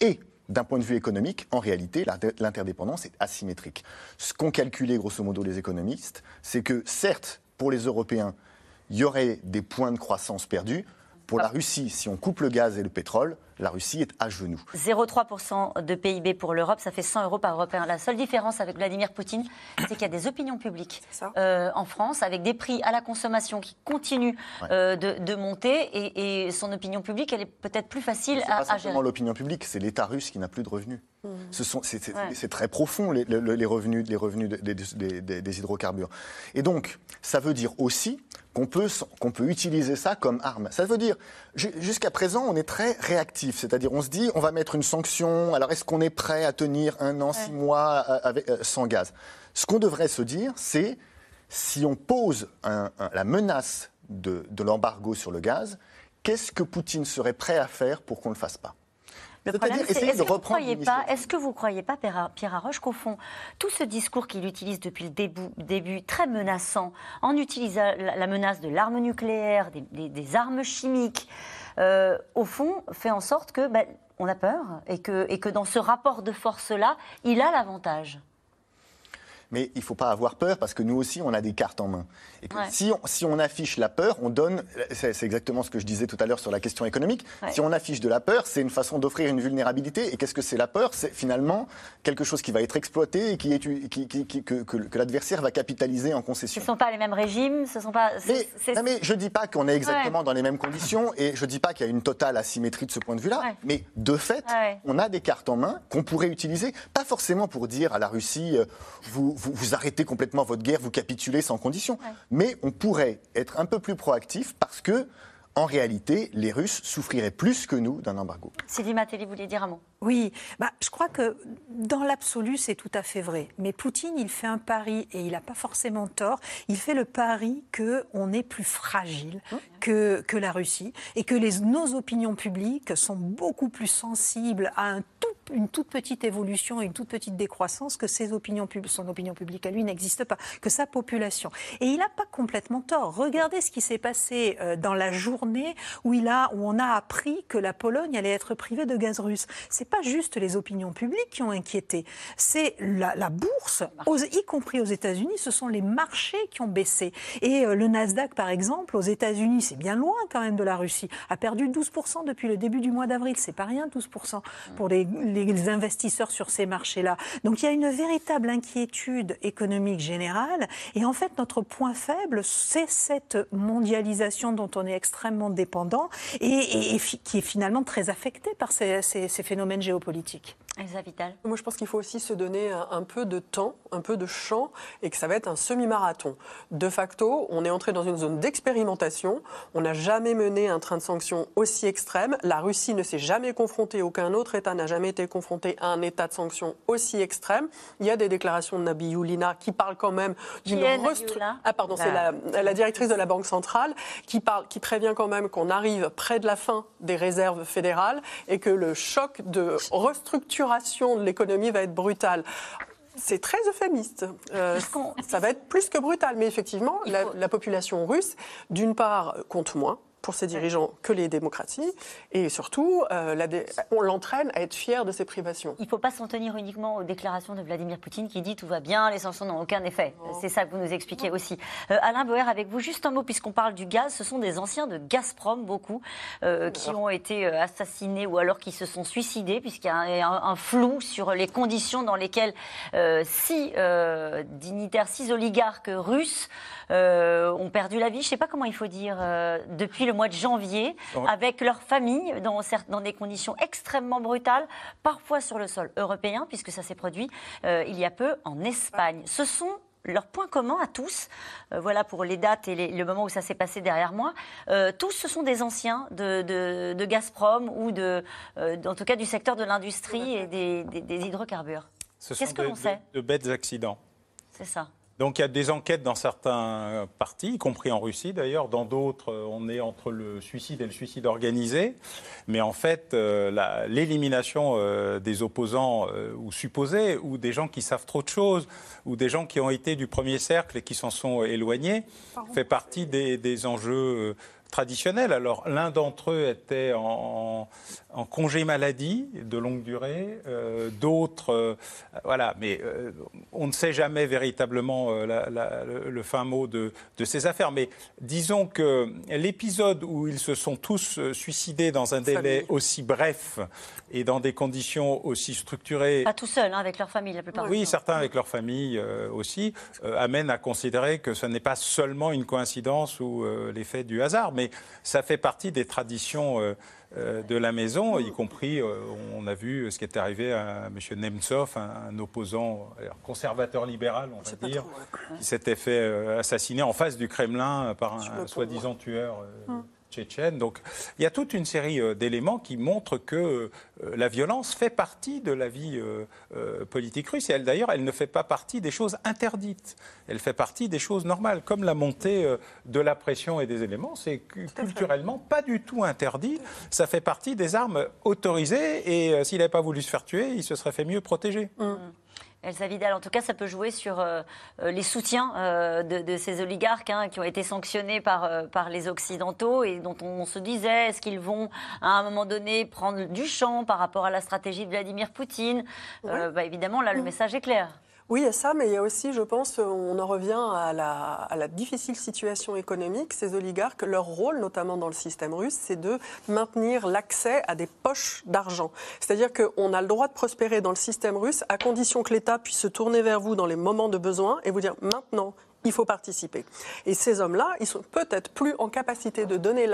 Et d'un point de vue économique, en réalité, l'interdépendance est asymétrique. Ce qu'ont calculé grosso modo les économistes, c'est que certes, pour les Européens, il y aurait des points de croissance perdus, pour la Russie, si on coupe le gaz et le pétrole, la Russie est à genoux. 0,3% de PIB pour l'Europe, ça fait 100 euros par Européen. La seule différence avec Vladimir Poutine, c'est qu'il y a des opinions publiques euh, en France, avec des prix à la consommation qui continuent euh, de, monter, et, son opinion publique, elle est peut-être plus facile à, pas simplement l'opinion publique, c'est l'État russe qui n'a plus de revenus. Mmh. C'est très profond, les, revenus, les revenus des hydrocarbures. Et donc, ça veut dire aussi qu'on peut, qu'on peut utiliser ça comme arme. Ça veut dire, jusqu'à présent, on est très réactif, c'est-à-dire on se dit, on va mettre une sanction, alors est-ce qu'on est prêt à tenir un an, six mois euh, avec, euh, sans gaz? Ce qu'on devrait se dire, c'est, si on pose la menace de, de l'embargo sur le gaz, qu'est-ce que Poutine serait prêt à faire pour qu'on ne le fasse pas? Le problème, c'est est-ce que, vous croyez pas, est-ce que vous croyez pas, Pierre Arroche, qu'au fond, tout ce discours qu'il utilise depuis le début, début, très menaçant, en utilisant la menace de l'arme nucléaire, des, armes chimiques, euh, au fond, fait en sorte que ben, on a peur et que, et que dans ce rapport de force-là, il a l'avantage mais il ne faut pas avoir peur parce que nous aussi, on a des cartes en main. Et si, on, si, on, affiche la peur, on donne. C'est exactement ce que je disais tout à l'heure sur la question économique. Si on affiche de la peur, c'est une façon d'offrir une vulnérabilité. Et qu'est-ce que c'est la peur? C'est finalement quelque chose qui va être exploité et qui est, qui, qui, que, que, l'adversaire va capitaliser en concession. Ce ne sont pas les mêmes régimes, ce sont pas. Mais, mais je ne dis pas qu'on est exactement dans les mêmes conditions et je ne dis pas qu'il y a une totale asymétrie de ce point de vue-là. Mais de fait, on a des cartes en main qu'on pourrait utiliser, pas forcément pour dire à la Russie, euh, vous vous, arrêtez complètement votre guerre, vous capitulez sans condition. Mais on pourrait être un peu plus proactif parce que en réalité, les Russes souffriraient plus que nous d'un embargo. Sylvie Matéli voulait dire un mot? Oui, bah, je crois que dans l'absolu, c'est tout à fait vrai. Mais Poutine, il fait un pari, et il n'a pas forcément tort, il fait le pari qu'on est plus fragile mmh. que, que la Russie, et que les, nos opinions publiques sont beaucoup plus sensibles à un une toute petite évolution une toute petite décroissance que ses opinions, son opinion publique à lui n'existe pas, que sa population. Et il n'a pas complètement tort. Regardez ce qui s'est passé euh, dans la journée où, il a, où on a appris que la Pologne allait être privée de gaz russe. C'est pas juste les opinions publiques qui ont inquiété, c'est la, bourse, y compris aux États-Unis, ce sont les marchés qui ont baissé. Et euh, le Nasdaq, par exemple, aux États-Unis, c'est bien loin quand même de la Russie, a perdu 12% depuis le début du mois d'avril. C'est pas rien, 12% pour les investisseurs sur ces marchés-là. Donc il y a une véritable inquiétude économique générale. Et en fait, notre point faible, c'est cette mondialisation dont on est extrêmement dépendant et, qui est finalement très affectée par ces, phénomènes géopolitique. Elsa Vital. Moi, je pense qu'il faut aussi se donner un, peu de temps, un peu de champ, et que ça va être un semi-marathon. De facto, on est entré dans une zone d'expérimentation. On n'a jamais mené un train de sanctions aussi extrême. La Russie ne s'est jamais confrontée, aucun autre État n'a jamais été confronté à un état de sanctions aussi extrême. Il y a des déclarations de Nabi Youlina qui parlent quand même d'une restructuration. Ah, pardon, c'est la, la, directrice de la Banque centrale qui, parle, qui prévient quand même qu'on arrive près de la fin des réserves fédérales et que le choc de restructuration de l'économie va être brutal. C'est très euphémiste. Euh, ça va être plus que brutal. Mais effectivement, la, population russe, d'une part, compte moins pour ses dirigeants que les démocraties. Et surtout, euh, on l'entraîne à être fier de ses privations. Il ne faut pas s'en tenir uniquement aux déclarations de Vladimir Poutine qui dit tout va bien, les sanctions n'ont aucun effet. C'est ça que vous nous expliquez aussi. Euh, Alain Boer, avec vous, juste un mot, puisqu'on parle du gaz, ce sont des anciens de Gazprom, beaucoup, euh, qui ont été assassinés ou alors qui se sont suicidés, puisqu'il y a un, flou sur les conditions dans lesquelles six dignitaires, six oligarques russes ont perdu la vie. Je ne sais pas comment il faut dire, depuis le mois de janvier avec leur famille dans, dans, des conditions extrêmement brutales, parfois sur le sol européen, puisque ça s'est produit euh, il y a peu en Espagne. Ce sont leurs points communs à tous, euh, voilà pour les dates et le moment où ça s'est passé derrière moi, euh, tous ce sont des anciens de, de, Gazprom ou de, en tout cas du secteur de l'industrie et des, des hydrocarbures. Qu'est-ce que l'on sait de bêtes accidents. C'est ça. Donc il y a des enquêtes dans certains partis, y compris en Russie d'ailleurs. Dans d'autres, on est entre le suicide et le suicide organisé. Mais en fait, euh, l'élimination euh, des opposants euh, ou supposés, ou des gens qui savent trop de choses, ou des gens qui ont été du premier cercle et qui s'en sont éloignés, fait partie des, des enjeux traditionnels. Alors l'un d'entre eux était en, en, congé maladie de longue durée, euh, d'autres, euh, voilà, mais euh, on ne sait jamais véritablement le, fin mot de, de, ces affaires. Mais disons que l'épisode où ils se sont tous suicidés dans un délai aussi bref et dans des conditions aussi structurées. Pas tout seul, hein, avec leur famille la plupart. Oui, certains avec leur famille aussi, amènent à considérer que ce n'est pas seulement une coïncidence ou l'effet du hasard, mais ça fait partie des traditions euh, euh, de la maison, y compris, euh, on a vu ce qui est arrivé à M. Nemtsov, un, opposant conservateur libéral, on va dire, qui s'était fait assassiner en face du Kremlin par un soi-disant tueur. Hum. Donc il y a toute une série euh, d'éléments qui montrent que euh, la violence fait partie de la vie euh, politique russe. Et elle, d'ailleurs, elle ne fait pas partie des choses interdites. Elle fait partie des choses normales, comme la montée de la pression et des éléments. C'est culturellement pas du tout interdit. Ça fait partie des armes autorisées. Et s'il n'avait pas voulu se faire tuer, il se serait fait mieux protéger. Mmh. Elsa Vidal, en tout cas, ça peut jouer sur euh, euh, les soutiens euh, de, ces oligarques hein, qui ont été sanctionnés par, par les Occidentaux et dont on, se disait est-ce qu'ils vont à un moment donné prendre du champ par rapport à la stratégie de Vladimir Poutine? Bah, Évidemment, là, le message est clair. Oui, il y a ça, mais il y a aussi, je pense, on en revient à la, difficile situation économique. Ces oligarques, leur rôle, notamment dans le système russe, c'est de maintenir l'accès à des poches d'argent. C'est-à-dire qu'on a le droit de prospérer dans le système russe à condition que l'État puisse se tourner vers vous dans les moments de besoin et vous dire maintenant, il faut participer. Et ces hommes-là, ils sont peut-être plus en capacité de donner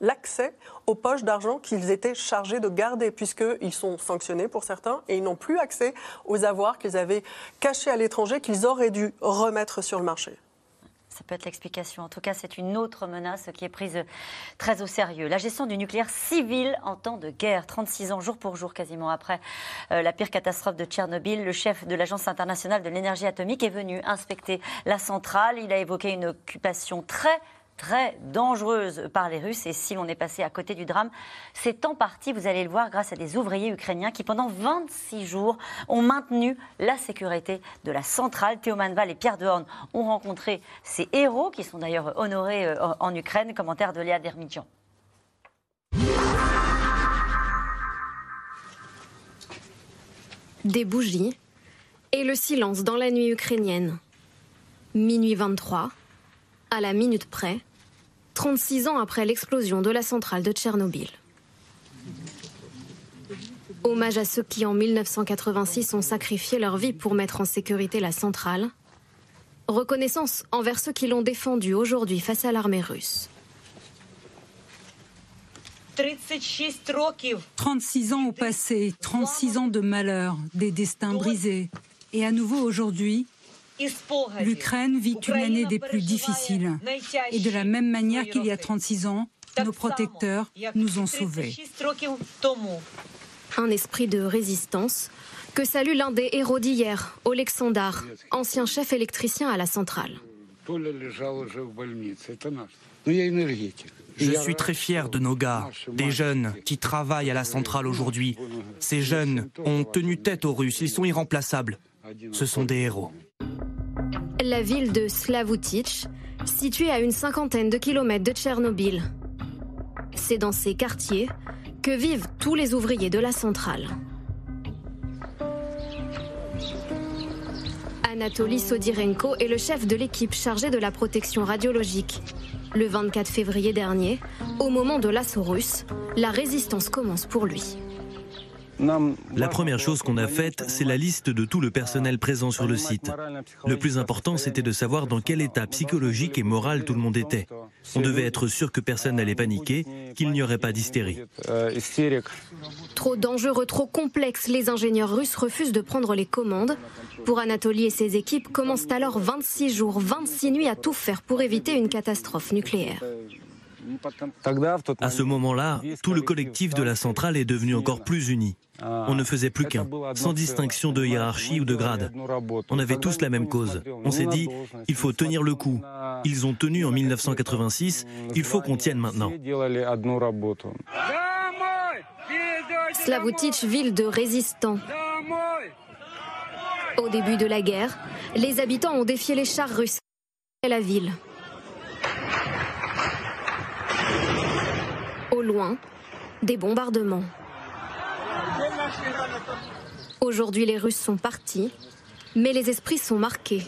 l'accès aux poches d'argent qu'ils étaient chargés de garder, puisqu'ils sont sanctionnés pour certains et ils n'ont plus accès aux avoirs qu'ils avaient cachés à l'étranger, qu'ils auraient dû remettre sur le marché. Ça peut être l'explication. En tout cas, c'est une autre menace qui est prise très au sérieux. La gestion du nucléaire civil en temps de guerre, 36 ans jour pour jour quasiment après euh, la pire catastrophe de Tchernobyl, le chef de l'Agence internationale de l'énergie atomique est venu inspecter la centrale. Il a évoqué une occupation très très dangereuse par les Russes. Et si l'on est passé à côté du drame, c'est en partie, vous allez le voir, grâce à des ouvriers ukrainiens qui, pendant 26 jours, ont maintenu la sécurité de la centrale. Théo Manval et Pierre Dehorn ont rencontré ces héros, qui sont d'ailleurs honorés euh, en Ukraine. Commentaire de Léa Dermidjian. Des bougies et le silence dans la nuit ukrainienne. Minuit 23, à la minute près, 36 ans après l'explosion de la centrale de Tchernobyl. Hommage à ceux qui, en 1986, ont sacrifié leur vie pour mettre en sécurité la centrale. Reconnaissance envers ceux qui l'ont défendue aujourd'hui face à l'armée russe. 36 ans au passé, 36 ans de malheur, des destins brisés. Et à nouveau aujourd'hui, L'Ukraine vit une année des plus difficiles. Et de la même manière qu'il y a 36 ans, nos protecteurs nous ont sauvés. Un esprit de résistance que salue l'un des héros d'hier, Oleksandar, ancien chef électricien à la centrale. Je suis très fier de nos gars, des jeunes qui travaillent à la centrale aujourd'hui. Ces jeunes ont tenu tête aux Russes, ils sont irremplaçables. Ce sont des héros. La ville de Slavutich, située à une cinquantaine de kilomètres de Tchernobyl. C'est dans ces quartiers que vivent tous les ouvriers de la centrale. Anatoly Sodirenko est le chef de l'équipe chargée de la protection radiologique. Le 24 février dernier, au moment de l'assaut russe, la résistance commence pour lui. La première chose qu'on a faite, c'est la liste de tout le personnel présent sur le site. Le plus important, c'était de savoir dans quel état psychologique et moral tout le monde était. On devait être sûr que personne n'allait paniquer, qu'il n'y aurait pas d'hystérie. Trop dangereux, trop complexe, les ingénieurs russes refusent de prendre les commandes. Pour Anatoly et ses équipes, commencent alors 26 jours, 26 nuits à tout faire pour éviter une catastrophe nucléaire. À ce moment-là, tout le collectif de la centrale est devenu encore plus uni. On ne faisait plus qu'un, sans distinction de hiérarchie ou de grade. On avait tous la même cause. On s'est dit, il faut tenir le coup. Ils ont tenu en 1986, il faut qu'on tienne maintenant. Slavutich, ville de résistants. Au début de la guerre, les habitants ont défié les chars russes et la ville. Au loin, des bombardements. Aujourd'hui, les Russes sont partis, mais les esprits sont marqués.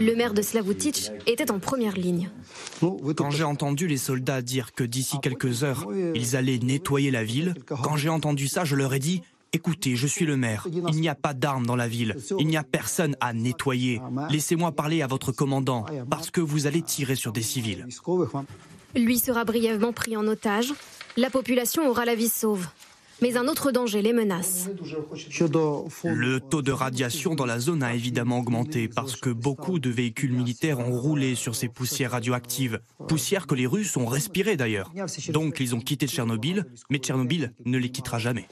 Le maire de Slavutich était en première ligne. Quand j'ai entendu les soldats dire que d'ici quelques heures, ils allaient nettoyer la ville, quand j'ai entendu ça, je leur ai dit Écoutez, je suis le maire. Il n'y a pas d'armes dans la ville. Il n'y a personne à nettoyer. Laissez-moi parler à votre commandant, parce que vous allez tirer sur des civils. Lui sera brièvement pris en otage. La population aura la vie sauve. Mais un autre danger les menace. Le taux de radiation dans la zone a évidemment augmenté parce que beaucoup de véhicules militaires ont roulé sur ces poussières radioactives. Poussières que les Russes ont respirées d'ailleurs. Donc ils ont quitté Tchernobyl, mais Tchernobyl ne les quittera jamais.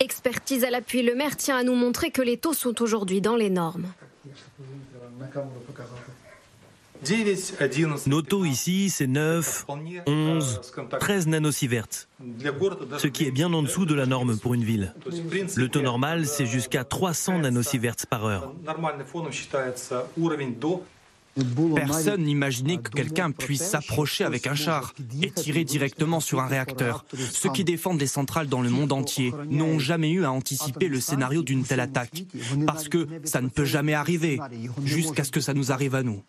Expertise à l'appui, le maire tient à nous montrer que les taux sont aujourd'hui dans les normes. Nos taux ici, c'est 9, 11, 13 nanosieverts, ce qui est bien en dessous de la norme pour une ville. Le taux normal, c'est jusqu'à 300 nanosieverts par heure. Personne n'imaginait que quelqu'un puisse s'approcher avec un char et tirer directement sur un réacteur. Ceux qui défendent les centrales dans le monde entier n'ont jamais eu à anticiper le scénario d'une telle attaque, parce que ça ne peut jamais arriver, jusqu'à ce que ça nous arrive à nous.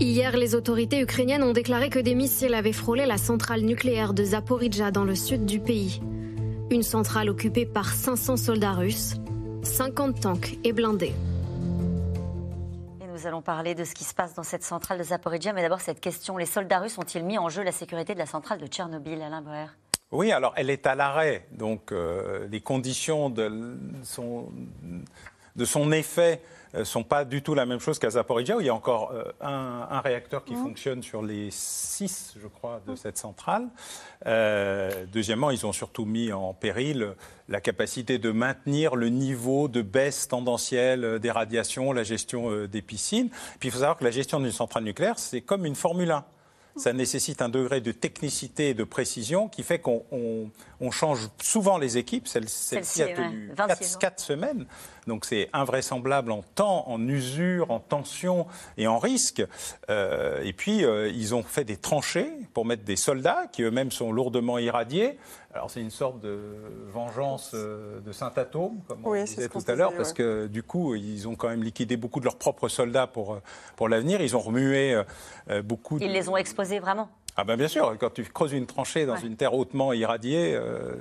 Hier, les autorités ukrainiennes ont déclaré que des missiles avaient frôlé la centrale nucléaire de Zaporizhzhia dans le sud du pays. Une centrale occupée par 500 soldats russes, 50 tanks et blindés nous allons parler de ce qui se passe dans cette centrale de Zaporizhia. Mais d'abord, cette question les soldats russes ont-ils mis en jeu la sécurité de la centrale de Tchernobyl, Alain Boer? Oui, alors elle est à l'arrêt, donc euh, les conditions de son, de son effet ne euh, sont pas du tout la même chose qu'à Zaporizhia, où il y a encore euh, un, réacteur qui mmh. fonctionne sur les six, je crois, de cette centrale. Euh, deuxièmement, ils ont surtout mis en péril la capacité de maintenir le niveau de baisse tendancielle des radiations, la gestion des piscines. Puis il faut savoir que la gestion d'une centrale nucléaire, c'est comme une Formule 1 ça nécessite un degré de technicité et de précision qui fait qu'on change souvent les équipes. Celle-ci a tenu 4, semaines, donc c'est invraisemblable en temps, en usure, en tension et en risque. Euh, et puis, euh, ils ont fait des tranchées pour mettre des soldats qui eux-mêmes sont lourdement irradiés. Alors c'est une sorte de vengeance euh, de Saint-Atome, comme on disait tout à l'heure, parce que du coup, ils ont quand même liquidé beaucoup de leurs propres soldats pour, pour l'avenir. Ils ont remué beaucoup. Ils les ont exposés vraiment? Ah ben bien sûr, quand tu creuses une tranchée dans une terre hautement irradiée, euh,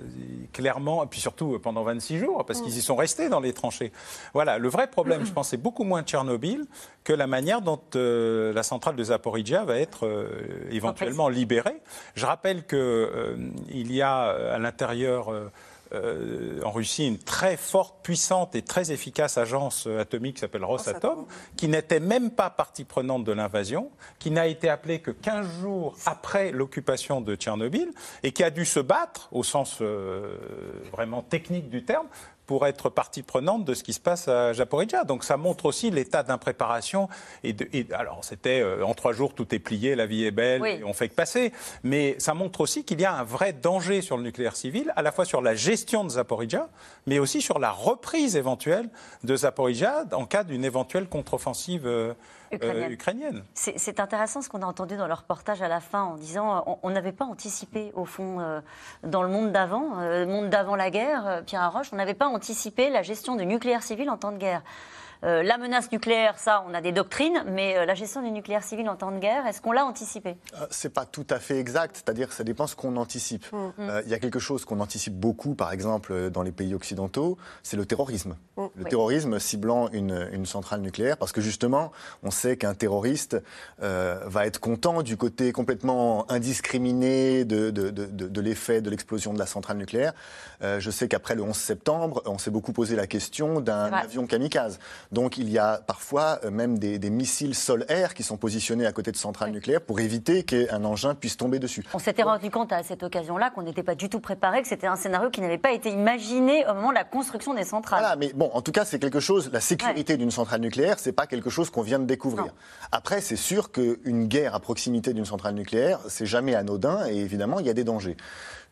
clairement, et puis surtout euh, pendant 26 jours, parce qu'ils y sont restés dans les tranchées. Voilà, le vrai problème, je pense, c'est beaucoup moins Tchernobyl que la manière dont euh, la centrale de Zaporizhia va être éventuellement libérée. Je rappelle qu'il y a à l'intérieur euh, en Russie une très forte, puissante et très efficace agence atomique qui s'appelle Rosatom, qui n'était même pas partie prenante de l'invasion, qui n'a été appelée que 15 jours après l'occupation de Tchernobyl et qui a dû se battre, au sens euh, vraiment technique du terme, pour être partie prenante de ce qui se passe à Japorizhia. Donc ça montre aussi l'état d'impréparation. Et, alors c'était euh, en trois jours tout est plié, la vie est belle, et on fait que passer. Mais ça montre aussi qu'il y a un vrai danger sur le nucléaire civil, à la fois sur la gestion de Zaporizhia, mais aussi sur la reprise éventuelle de Zaporizhia en cas d'une éventuelle contre-offensive. Euh, euh, ukrainienne. C'est intéressant ce qu'on a entendu dans le reportage à la fin en disant on n'avait pas anticipé au fond euh, dans le monde d'avant, le monde d'avant la guerre, Pierre Arroche, on n'avait pas anticipé la gestion du nucléaire civil en temps de guerre. Euh, la menace nucléaire, ça, on a des doctrines, mais euh, la gestion du nucléaire civil en temps de guerre, est-ce qu'on l'a anticipé? Euh, C'est pas tout à fait exact, c'est-à-dire que ça dépend ce qu'on anticipe. Mm. Il y a quelque chose qu'on anticipe beaucoup, par exemple, dans les pays occidentaux, c'est le terrorisme. Mm. Le terrorisme ciblant une, centrale nucléaire, parce que justement, on sait qu'un terroriste va être content du côté complètement indiscriminé de, de l'effet de l'explosion de la centrale nucléaire. je sais qu'après le 11 septembre, on s'est beaucoup posé la question d'un avion kamikaze. Donc il y a parfois euh, même des, missiles sol-air qui sont positionnés à côté de centrales nucléaires pour éviter qu'un engin puisse tomber dessus. On s'était rendu compte à cette occasion-là qu'on n'était pas du tout préparé, que c'était un scénario qui n'avait pas été imaginé au moment de la construction des centrales. Voilà, mais bon, en tout cas, c'est quelque chose, la sécurité d'une centrale nucléaire, c'est pas quelque chose qu'on vient de découvrir. Après, c'est sûr qu'une guerre à proximité d'une centrale nucléaire, c'est jamais anodin et évidemment, il y a des dangers.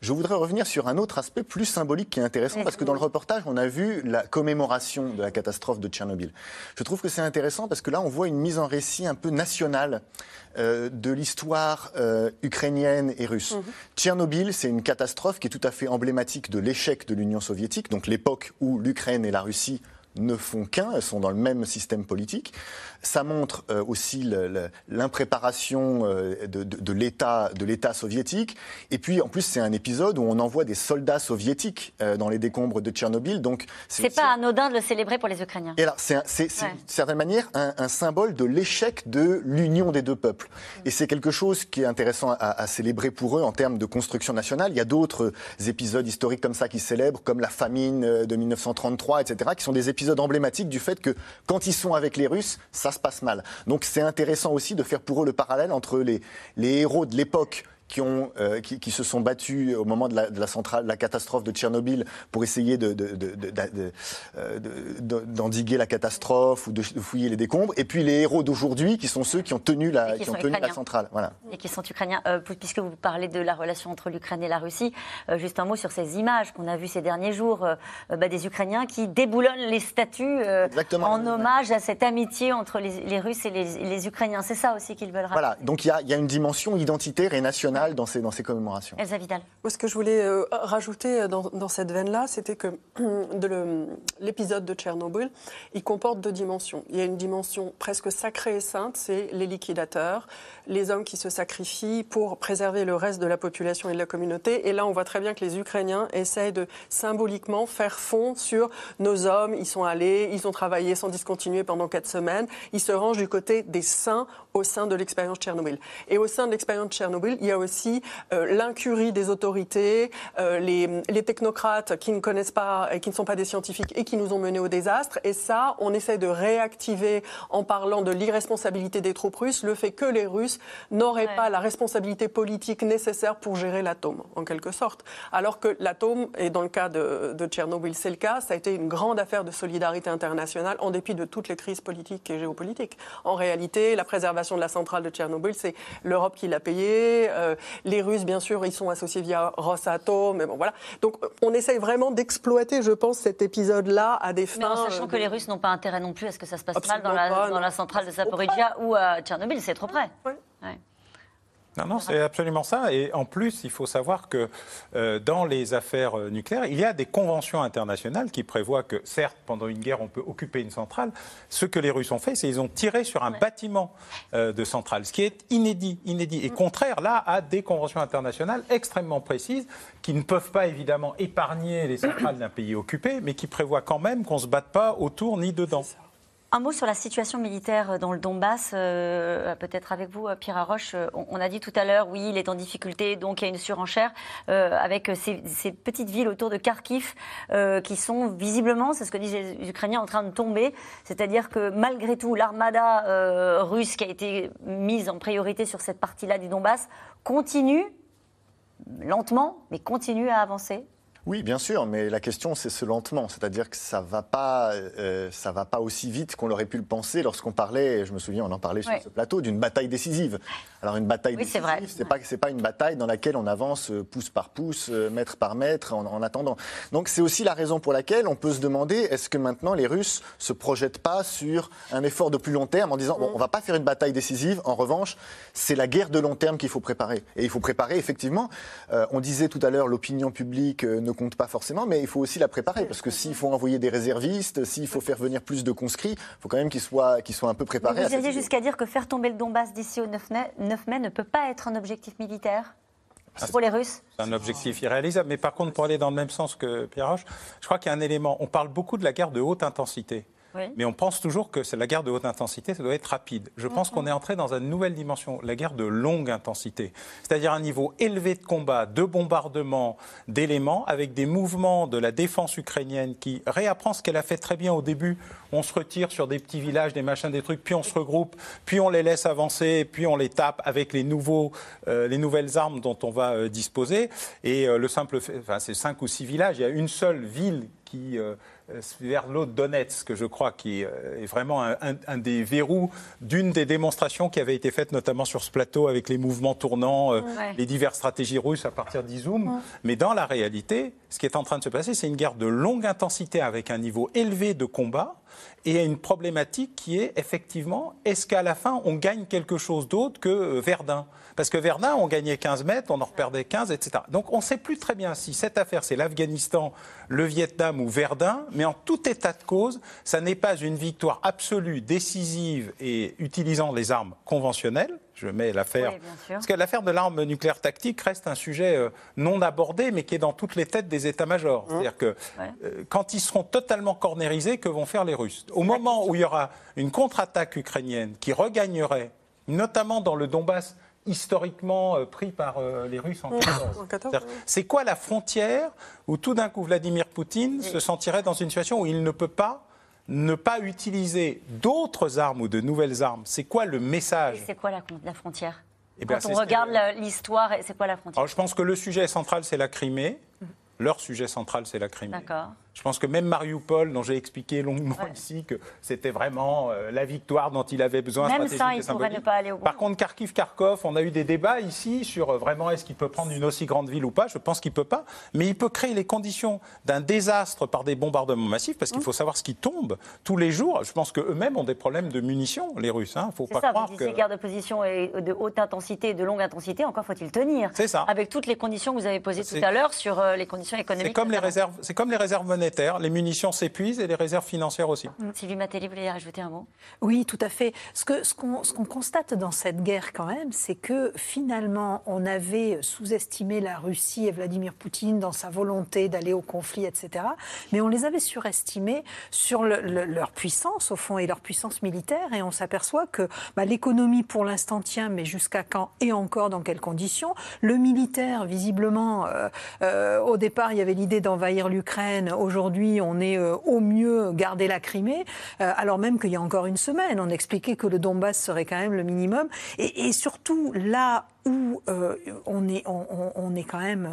Je voudrais revenir sur un autre aspect plus symbolique qui est intéressant parce que dans le reportage, on a vu la commémoration de la catastrophe de Tchernobyl. Je trouve que c'est intéressant parce que là, on voit une mise en récit un peu nationale euh, de l'histoire euh, ukrainienne et russe. Mhm. Tchernobyl, c'est une catastrophe qui est tout à fait emblématique de l'échec de l'Union soviétique, donc l'époque où l'Ukraine et la Russie ne font qu'un, elles sont dans le même système politique. Ça montre euh, aussi l'impréparation euh, de, de, de l'État soviétique. Et puis, en plus, c'est un épisode où on envoie des soldats soviétiques euh, dans les décombres de Tchernobyl. Donc, c'est pas anodin de le célébrer pour les Ukrainiens. Et là, c'est d'une certaine manière un, symbole de l'échec de l'union des deux peuples. Et c'est quelque chose qui est intéressant à, à, célébrer pour eux en termes de construction nationale. Il y a d'autres épisodes historiques comme ça qui célèbrent, comme la famine de 1933, etc., qui sont des épisodes emblématiques du fait que quand ils sont avec les Russes, ça se passe mal. Donc c'est intéressant aussi de faire pour eux le parallèle entre les héros de l'époque qui, ont, euh, qui, qui, se sont battus au moment de la, de la, centrale, la catastrophe de Tchernobyl pour essayer euh, d'endiguer la catastrophe ou de fouiller les décombres. Et puis les héros d'aujourd'hui qui sont ceux qui ont tenu la, qui, ont tenu la centrale. Voilà. Et qui sont ukrainiens. Euh, puisque vous parlez de la relation entre l'Ukraine et la Russie, juste un mot sur ces images qu'on a vues ces derniers jours bah, des Ukrainiens qui déboulonnent les statues en hommage à cette amitié entre les, les Russes et les, les Ukrainiens. C'est ça aussi qu'ils veulent rappeler. Voilà, donc il y, y a, une dimension identitaire et nationale dans ces, dans ces commémorations. Elsa Vidal. ce que je voulais euh, rajouter dans, dans cette veine-là, c'était que [CLEARS THROAT] l'épisode de Tchernobyl, il comporte deux dimensions. Il y a une dimension presque sacrée et sainte, c'est les liquidateurs, les hommes qui se sacrifient pour préserver le reste de la population et de la communauté. Et là, on voit très bien que les Ukrainiens essayent de symboliquement faire fond sur nos hommes. Ils sont allés, ils ont travaillé sans discontinuer pendant quatre semaines. Ils se rangent du côté des saints au sein de l'expérience Tchernobyl. Et au sein de l'expérience Tchernobyl, il y a aussi euh, l'incurie des autorités, euh, les, les, technocrates qui ne connaissent pas et qui ne sont pas des scientifiques et qui nous ont menés au désastre. Et ça, on essaie de réactiver en parlant de l'irresponsabilité des troupes russes, le fait que les Russes n'auraient pas la responsabilité politique nécessaire pour gérer l'atome, en quelque sorte. Alors que l'atome, et dans le cas de, de Tchernobyl, c'est le cas, ça a été une grande affaire de solidarité internationale en dépit de toutes les crises politiques et géopolitiques. En réalité, la préservation de la centrale de Tchernobyl, c'est l'Europe qui l'a payé. Euh, les Russes, bien sûr, ils sont associés via Rosatom. Mais bon, voilà. Donc, on essaye vraiment d'exploiter, je pense, cet épisode-là à des fins. Mais en sachant euh, que les Russes n'ont pas intérêt non plus à ce que ça se passe mal dans la, dans la, centrale de Zaporizhia ou à Tchernobyl. C'est trop près. Ouais. Non, non, c'est absolument ça. Et en plus, il faut savoir que euh, dans les affaires euh, nucléaires, il y a des conventions internationales qui prévoient que, certes, pendant une guerre, on peut occuper une centrale. Ce que les Russes ont fait, c'est qu'ils ont tiré sur un bâtiment euh, de centrale, ce qui est inédit, inédit et mm. contraire là à des conventions internationales extrêmement précises qui ne peuvent pas évidemment épargner les centrales d'un pays occupé, mais qui prévoient quand même qu'on ne se batte pas autour ni dedans. Un mot sur la situation militaire dans le Donbass, euh, peut-être avec vous, Pierre Arroche. Euh, on, a dit tout à l'heure, oui, il est en difficulté, donc il y a une surenchère euh, avec ces, petites villes autour de Kharkiv qui sont visiblement, c'est ce que disent les Ukrainiens, en train de tomber. C'est-à-dire que malgré tout, l'armada russe qui a été mise en priorité sur cette partie-là du Donbass continue, lentement, mais continue à avancer. Oui, bien sûr, mais la question c'est ce lentement, c'est-à-dire que ça va pas, euh, ça va pas aussi vite qu'on l'aurait pu le penser lorsqu'on parlait, je me souviens, on en parlait sur ce plateau, d'une bataille décisive. Alors une bataille décisive, c'est pas c'est pas une bataille dans laquelle on avance euh, pouce par pouce, euh, mètre par mètre en, attendant. Donc c'est aussi la raison pour laquelle on peut se demander est-ce que maintenant les Russes se projettent pas sur un effort de plus long terme en disant bon, on va pas faire une bataille décisive, en revanche c'est la guerre de long terme qu'il faut préparer et il faut préparer effectivement. on disait tout à l'heure l'opinion publique ne compte pas forcément, mais il faut aussi la préparer. Parce que s'il faut envoyer des réservistes, s'il faut faire venir plus de conscrits, il faut quand même qu'ils soient, qu'ils soient un peu préparés. vous aviez jusqu'à dire que faire tomber le Donbass d'ici au 9 mai, 9 mai ne peut pas être un objectif militaire ah, pour les Russes? C'est un objectif irréalisable. Mais par contre, pour aller dans le même sens que Pierre Roche, je crois qu'il y a un élément. On parle beaucoup de la guerre de haute intensité. Mais on pense toujours que c'est la guerre de haute intensité, ça doit être rapide. Je pense qu'on est entré dans une nouvelle dimension, la guerre de longue intensité, c'est-à-dire un niveau élevé de combat, de bombardement, d'éléments, avec des mouvements de la défense ukrainienne qui réapprend ce qu'elle a fait très bien au début. On se retire sur des petits villages, des machins, des trucs, puis on se regroupe, puis on les laisse avancer, puis on les tape avec les, nouveaux, euh, les nouvelles armes dont on va euh, disposer. Et euh, le simple fait, enfin, c'est cinq ou six villages, il y a une seule ville qui euh, vers l'autre Donetsk, je crois, qui euh, est vraiment un, des verrous d'une des démonstrations qui avait été faite notamment sur ce plateau avec les mouvements tournants, euh, les diverses stratégies russes à partir d'Izoum. Mais dans la réalité, ce qui est en train de se passer, c'est une guerre de longue intensité avec un niveau élevé de combat et une problématique qui est effectivement, est-ce qu'à la fin, on gagne quelque chose d'autre que Verdun? Parce que Verdun, on gagnait 15 mètres, on en reperdait 15, etc. Donc on ne sait plus très bien si cette affaire, c'est l'Afghanistan, le Vietnam ou Verdun, mais en tout état de cause, ça n'est pas une victoire absolue, décisive et utilisant les armes conventionnelles. Je mets l'affaire. parce que l'affaire de l'arme nucléaire tactique reste un sujet euh, non abordé, mais qui est dans toutes les têtes des états-majors. Mmh. C'est-à-dire que euh, quand ils seront totalement cornérisés, que vont faire les Russes? Au moment où il y aura une contre-attaque ukrainienne qui regagnerait, notamment dans le Donbass, historiquement euh, pris par euh, les Russes en 1914. C'est quoi la frontière où tout d'un coup Vladimir Poutine se sentirait dans une situation où il ne peut pas ne pas utiliser d'autres armes ou de nouvelles armes? C'est quoi le message? C'est quoi la, frontière? Eh Quand on regarde l'histoire, c'est quoi la frontière? Je pense que le sujet central, c'est la Crimée. Mhm. Leur sujet central, c'est la Crimée. D'accord. Je pense que même Mariupol, dont j'ai expliqué longuement ici que c'était vraiment euh, la victoire dont il avait besoin. Même ça, il pourrait ne pas aller au bout. Par contre, Kharkiv-Kharkov, on a eu des débats ici sur euh, vraiment est-ce qu'il peut prendre une aussi grande ville ou pas? Je pense qu'il ne peut pas. Mais il peut créer les conditions d'un désastre par des bombardements massifs, parce qu'il faut savoir ce qui tombe tous les jours. Je pense qu'eux-mêmes ont des problèmes de munitions, les Russes. Hein. Faut pas ça, croire vous que... guerre de position et de haute intensité et de longue intensité, encore faut-il tenir. C'est ça. Avec toutes les conditions que vous avez posées tout à l'heure sur euh, les conditions économiques. C'est comme les réserves, c'est comme les réserves monétaires. Les munitions s'épuisent et les réserves financières aussi. Mm. Sylvie Matéli, vous voulez rajouter un mot? Oui, tout à fait. Ce qu'on ce qu'on constate dans cette guerre quand même, c'est que finalement, on avait sous-estimé la Russie et Vladimir Poutine dans sa volonté d'aller au conflit, etc. Mais on les avait surestimés sur leur puissance, au fond, et leur puissance militaire. Et on s'aperçoit que bah, l'économie, pour l'instant, tient, mais jusqu'à quand et encore dans quelles conditions? Le militaire, visiblement, euh, euh, au départ, il y avait l'idée d'envahir l'Ukraine. Aujourd'hui, on est euh, au mieux garder la Crimée, euh, alors même qu'il y a encore une semaine, on expliquait que le Donbass serait quand même le minimum. Et, surtout, là où euh, on, est, on, est quand même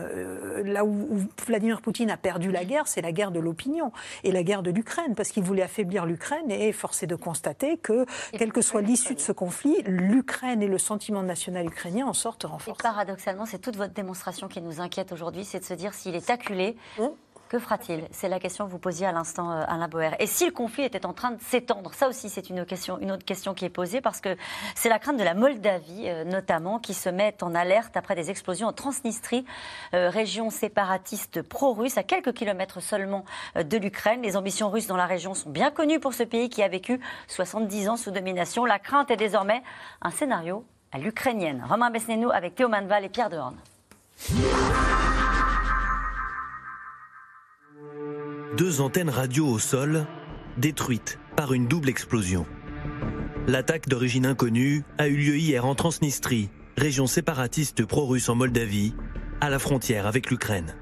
là où, Vladimir Poutine a perdu la guerre, c'est la guerre de l'opinion et la guerre de l'Ukraine, parce qu'il voulait affaiblir l'Ukraine et forcé de constater que, quelle que soit l'issue de ce conflit, l'Ukraine et le sentiment national ukrainien en sortent renforcés. Et paradoxalement, c'est toute votre démonstration qui nous inquiète aujourd'hui, c'est de se dire s'il est acculé. Que fera-t-il? C'est la question que vous posiez à l'instant, euh, Alain Boer. Et si le conflit était en train de s'étendre? Ça aussi, c'est une, autre question qui est posée parce que c'est la crainte de la Moldavie, euh, notamment, qui se met en alerte après des explosions en Transnistrie, euh, région séparatiste pro-russe, à quelques kilomètres seulement de l'Ukraine. Les ambitions russes dans la région sont bien connues pour ce pays qui a vécu 70 ans sous domination. La crainte est désormais un scénario à l'ukrainienne. Romain Besnénou avec Théo Manval et Pierre Dehorn. Deux antennes radio au sol, détruites par une double explosion. L'attaque d'origine inconnue a eu lieu hier en Transnistrie, région séparatiste pro-russe en Moldavie, à la frontière avec l'Ukraine.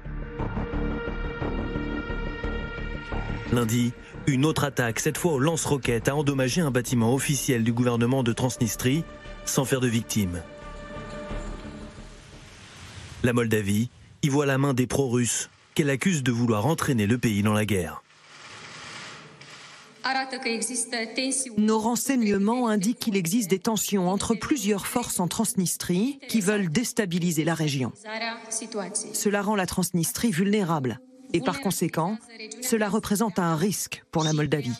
Lundi, une autre attaque, cette fois au lance-roquettes, a endommagé un bâtiment officiel du gouvernement de Transnistrie, sans faire de victimes. La Moldavie y voit la main des pro-russes qu'elle accuse de vouloir entraîner le pays dans la guerre. Nos renseignements indiquent qu'il existe des tensions entre plusieurs forces en Transnistrie qui veulent déstabiliser la région. Cela rend la Transnistrie vulnérable et par conséquent, cela représente un risque pour la Moldavie.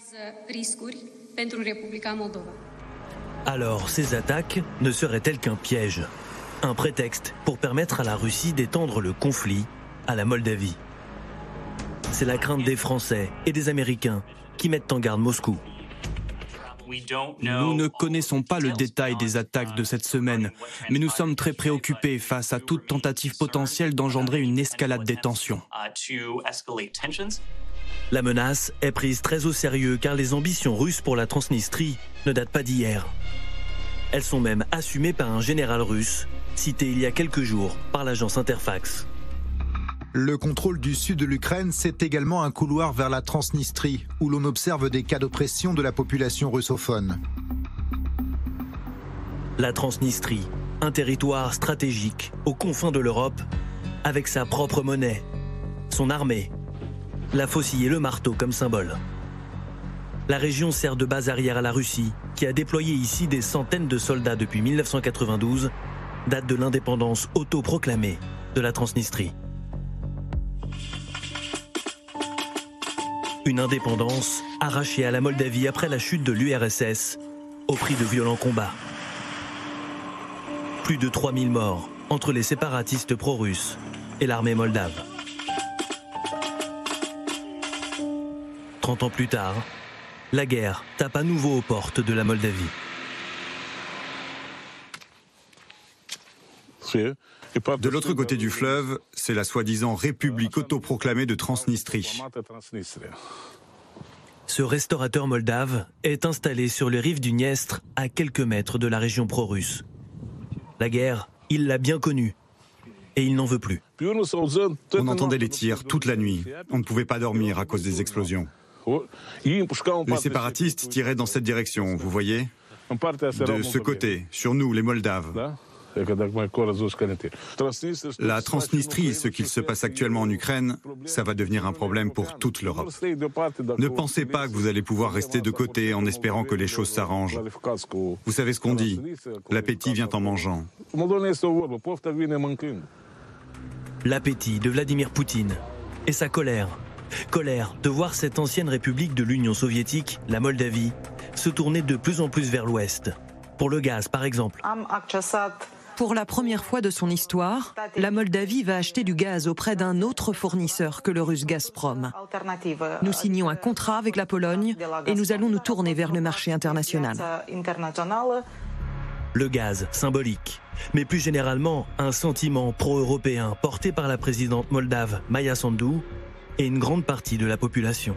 Alors, ces attaques ne seraient-elles qu'un piège Un prétexte pour permettre à la Russie d'étendre le conflit à la Moldavie. C'est la crainte des Français et des Américains qui mettent en garde Moscou. Nous ne connaissons pas le détail des attaques de cette semaine, mais nous sommes très préoccupés face à toute tentative potentielle d'engendrer une escalade des tensions. La menace est prise très au sérieux car les ambitions russes pour la Transnistrie ne datent pas d'hier. Elles sont même assumées par un général russe, cité il y a quelques jours par l'agence Interfax. Le contrôle du sud de l'Ukraine, c'est également un couloir vers la Transnistrie, où l'on observe des cas d'oppression de la population russophone. La Transnistrie, un territoire stratégique aux confins de l'Europe, avec sa propre monnaie, son armée, la faucille et le marteau comme symbole. La région sert de base arrière à la Russie, qui a déployé ici des centaines de soldats depuis 1992, date de l'indépendance autoproclamée de la Transnistrie. Une indépendance arrachée à la Moldavie après la chute de l'URSS, au prix de violents combats. Plus de 3000 morts entre les séparatistes pro-russes et l'armée moldave. 30 ans plus tard, la guerre tape à nouveau aux portes de la Moldavie. De l'autre côté du fleuve, c'est la soi-disant république autoproclamée de Transnistrie. Ce restaurateur moldave est installé sur les rives du Niestre, à quelques mètres de la région pro-russe. La guerre, il l'a bien connue. Et il n'en veut plus. On entendait les tirs toute la nuit. On ne pouvait pas dormir à cause des explosions. Les séparatistes tiraient dans cette direction, vous voyez? De ce côté, sur nous, les Moldaves. La Transnistrie, ce qu'il se passe actuellement en Ukraine, ça va devenir un problème pour toute l'Europe. Ne pensez pas que vous allez pouvoir rester de côté en espérant que les choses s'arrangent. Vous savez ce qu'on dit L'appétit vient en mangeant. L'appétit de Vladimir Poutine et sa colère. Colère de voir cette ancienne république de l'Union soviétique, la Moldavie, se tourner de plus en plus vers l'ouest. Pour le gaz, par exemple. Pour la première fois de son histoire, la Moldavie va acheter du gaz auprès d'un autre fournisseur que le russe Gazprom. Nous signons un contrat avec la Pologne et nous allons nous tourner vers le marché international. Le gaz, symbolique, mais plus généralement un sentiment pro-européen porté par la présidente moldave Maya Sandu et une grande partie de la population.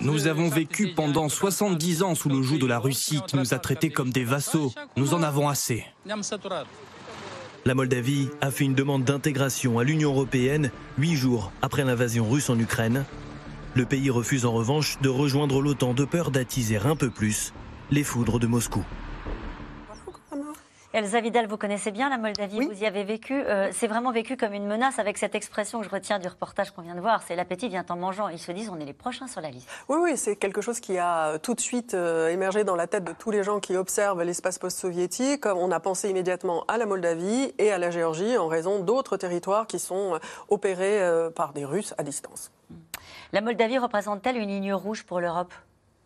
Nous avons vécu pendant 70 ans sous le joug de la Russie qui nous a traités comme des vassaux. Nous en avons assez. La Moldavie a fait une demande d'intégration à l'Union européenne huit jours après l'invasion russe en Ukraine. Le pays refuse en revanche de rejoindre l'OTAN de peur d'attiser un peu plus les foudres de Moscou. Elsa Vidal, vous connaissez bien la Moldavie, vous y avez vécu. Euh, c'est vraiment vécu comme une menace avec cette expression que je retiens du reportage qu'on vient de voir. C'est l'appétit vient en mangeant. Ils se disent on est les prochains sur la liste. Oui, oui, c'est quelque chose qui a tout de suite euh, émergé dans la tête de tous les gens qui observent l'espace post-soviétique. On a pensé immédiatement à la Moldavie et à la Géorgie en raison d'autres territoires qui sont euh, opérés par des Russes à distance. La Moldavie représente-t-elle une ligne rouge pour l'Europe?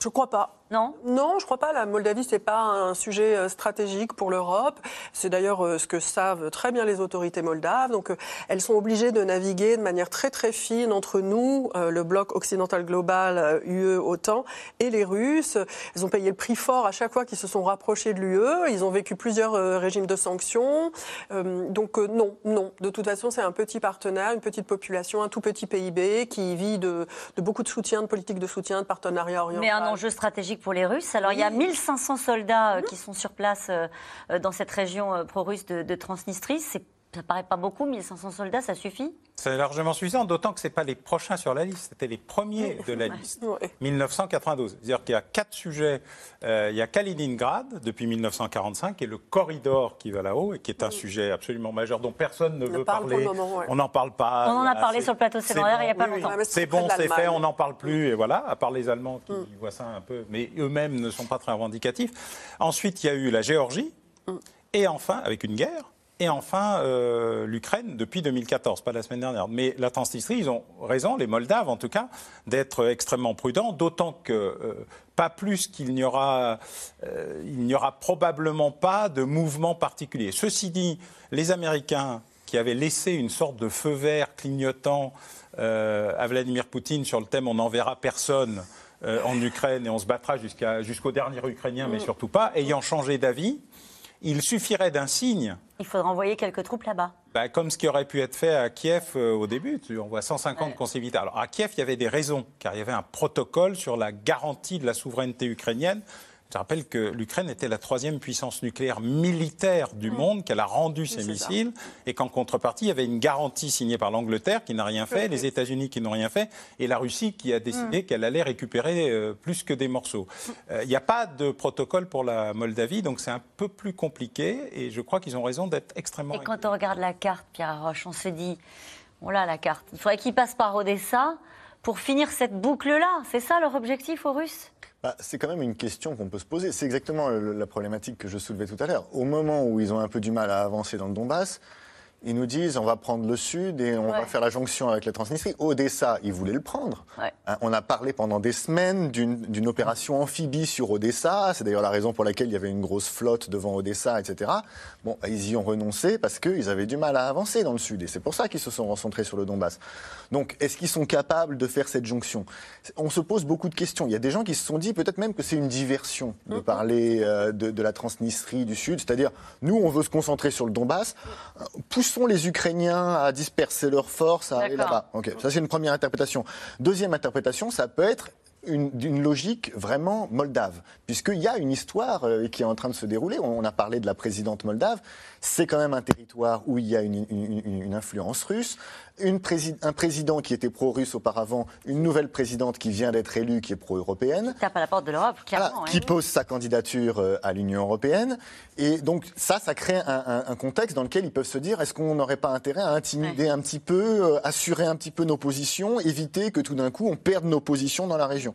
Je crois pas. Non? Non, je crois pas. La Moldavie, c'est pas un sujet euh, stratégique pour l'Europe. C'est d'ailleurs euh, ce que savent très bien les autorités moldaves. Donc, euh, elles sont obligées de naviguer de manière très très fine entre nous, le bloc occidental global, UE, OTAN, et les Russes. Elles ont payé le prix fort à chaque fois qu'ils se sont rapprochés de l'UE. Ils ont vécu plusieurs régimes de sanctions. donc, non, non. De toute façon, c'est un petit partenaire, une petite population, un tout petit PIB qui vit de, beaucoup de soutien, de politique de soutien, de partenariat oriental enjeu stratégique pour les Russes. Alors, il y a 1500 soldats euh, qui sont sur place euh, euh, dans cette région pro-russe de, de Transnistrie. C'est ça paraît pas beaucoup, 1500 soldats, ça suffit? C'est largement suffisant, d'autant que ce pas les prochains sur la liste, c'était les premiers de la liste. 1992. C'est-à-dire qu'il y a quatre sujets. il y a Kaliningrad depuis 1945 et le corridor qui va là-haut et qui est un sujet absolument majeur dont personne ne veut parler. On n'en parle pas. On en a parlé sur le plateau sécondaire il n'y a pas longtemps. C'est bon, c'est fait, on n'en parle plus et voilà, à part les Allemands qui mm. voient ça un peu, mais eux-mêmes ne sont pas très revendicatifs. Ensuite, il y a eu la Géorgie mm. et enfin, avec une guerre, et enfin, euh, l'Ukraine depuis 2014, pas la semaine dernière. Mais la Transnistrie, ils ont raison, les Moldaves en tout cas, d'être extrêmement prudents, d'autant que euh, pas plus qu'il n'y aura, euh, il n'y aura probablement pas de mouvement particulier. Ceci dit, les Américains qui avaient laissé une sorte de feu vert clignotant à Vladimir Poutine sur le thème on n'enverra personne en Ukraine et on se battra jusqu'au dernier Ukrainien, mais mm. surtout pas, ayant changé d'avis, Il suffirait d'un signe. Il faudrait envoyer quelques troupes là-bas. Bah, comme ce qui aurait pu être fait à Kiev euh, au début. On voit 150 ouais. Alors à Kiev, il y avait des raisons, car il y avait un protocole sur la garantie de la souveraineté ukrainienne je rappelle que l'Ukraine était la troisième puissance nucléaire militaire du mmh. monde, qu'elle a rendu ses missiles, et qu'en contrepartie, il y avait une garantie signée par l'Angleterre qui n'a rien fait, les États-Unis qui n'ont rien fait, et la Russie qui a décidé mmh. qu'elle allait récupérer euh, plus que des morceaux. Mmh. Euh, il n'y a pas de protocole pour la Moldavie, donc c'est un peu plus compliqué, et je crois qu'ils ont raison d'être extrêmement. Et quand on regarde la carte, Pierre Roche, on se dit, on l'a la carte, il faudrait qu'ils passent par Odessa pour finir cette boucle-là. C'est ça leur objectif aux Russes? Bah, c'est quand même une question qu'on peut se poser. C'est exactement la problématique que je soulevais tout à l'heure. Au moment où ils ont un peu du mal à avancer dans le Donbass, ils nous disent on va prendre le sud et on va faire la jonction avec la Transnistrie. Odessa, ils voulaient le prendre. Hein, on a parlé pendant des semaines d'une opération amphibie sur Odessa. C'est d'ailleurs la raison pour laquelle il y avait une grosse flotte devant Odessa, etc. Bon, bah, ils y ont renoncé parce qu'ils avaient du mal à avancer dans le sud. Et c'est pour ça qu'ils se sont concentrés sur le Donbass. Donc, est-ce qu'ils sont capables de faire cette jonction? On se pose beaucoup de questions. Il y a des gens qui se sont dit peut-être même que c'est une diversion de mm-hmm. parler euh, de, de, la Transnistrie du sud. C'est-à-dire, nous, on veut se concentrer sur le Donbass sont les Ukrainiens à disperser leurs forces, à aller là-bas. Ça, c'est une première interprétation. Deuxième interprétation, ça peut être d'une logique vraiment moldave, puisqu'il y a une histoire euh, qui est en train de se dérouler. On, a parlé de la présidente moldave. C'est quand même un territoire où il y a une, une influence russe un président qui était pro-russe auparavant, une nouvelle présidente qui vient d'être élue, qui est pro-européenne. Qui tape à la porte de l'Europe, clairement. Qui pose sa candidature euh, à l'Union européenne. Et donc ça, ça crée un, contexte dans lequel ils peuvent se dire est-ce qu'on n'aurait pas intérêt à intimider un petit peu, euh, assurer un petit peu nos positions, éviter que tout d'un coup on perde nos positions dans la région?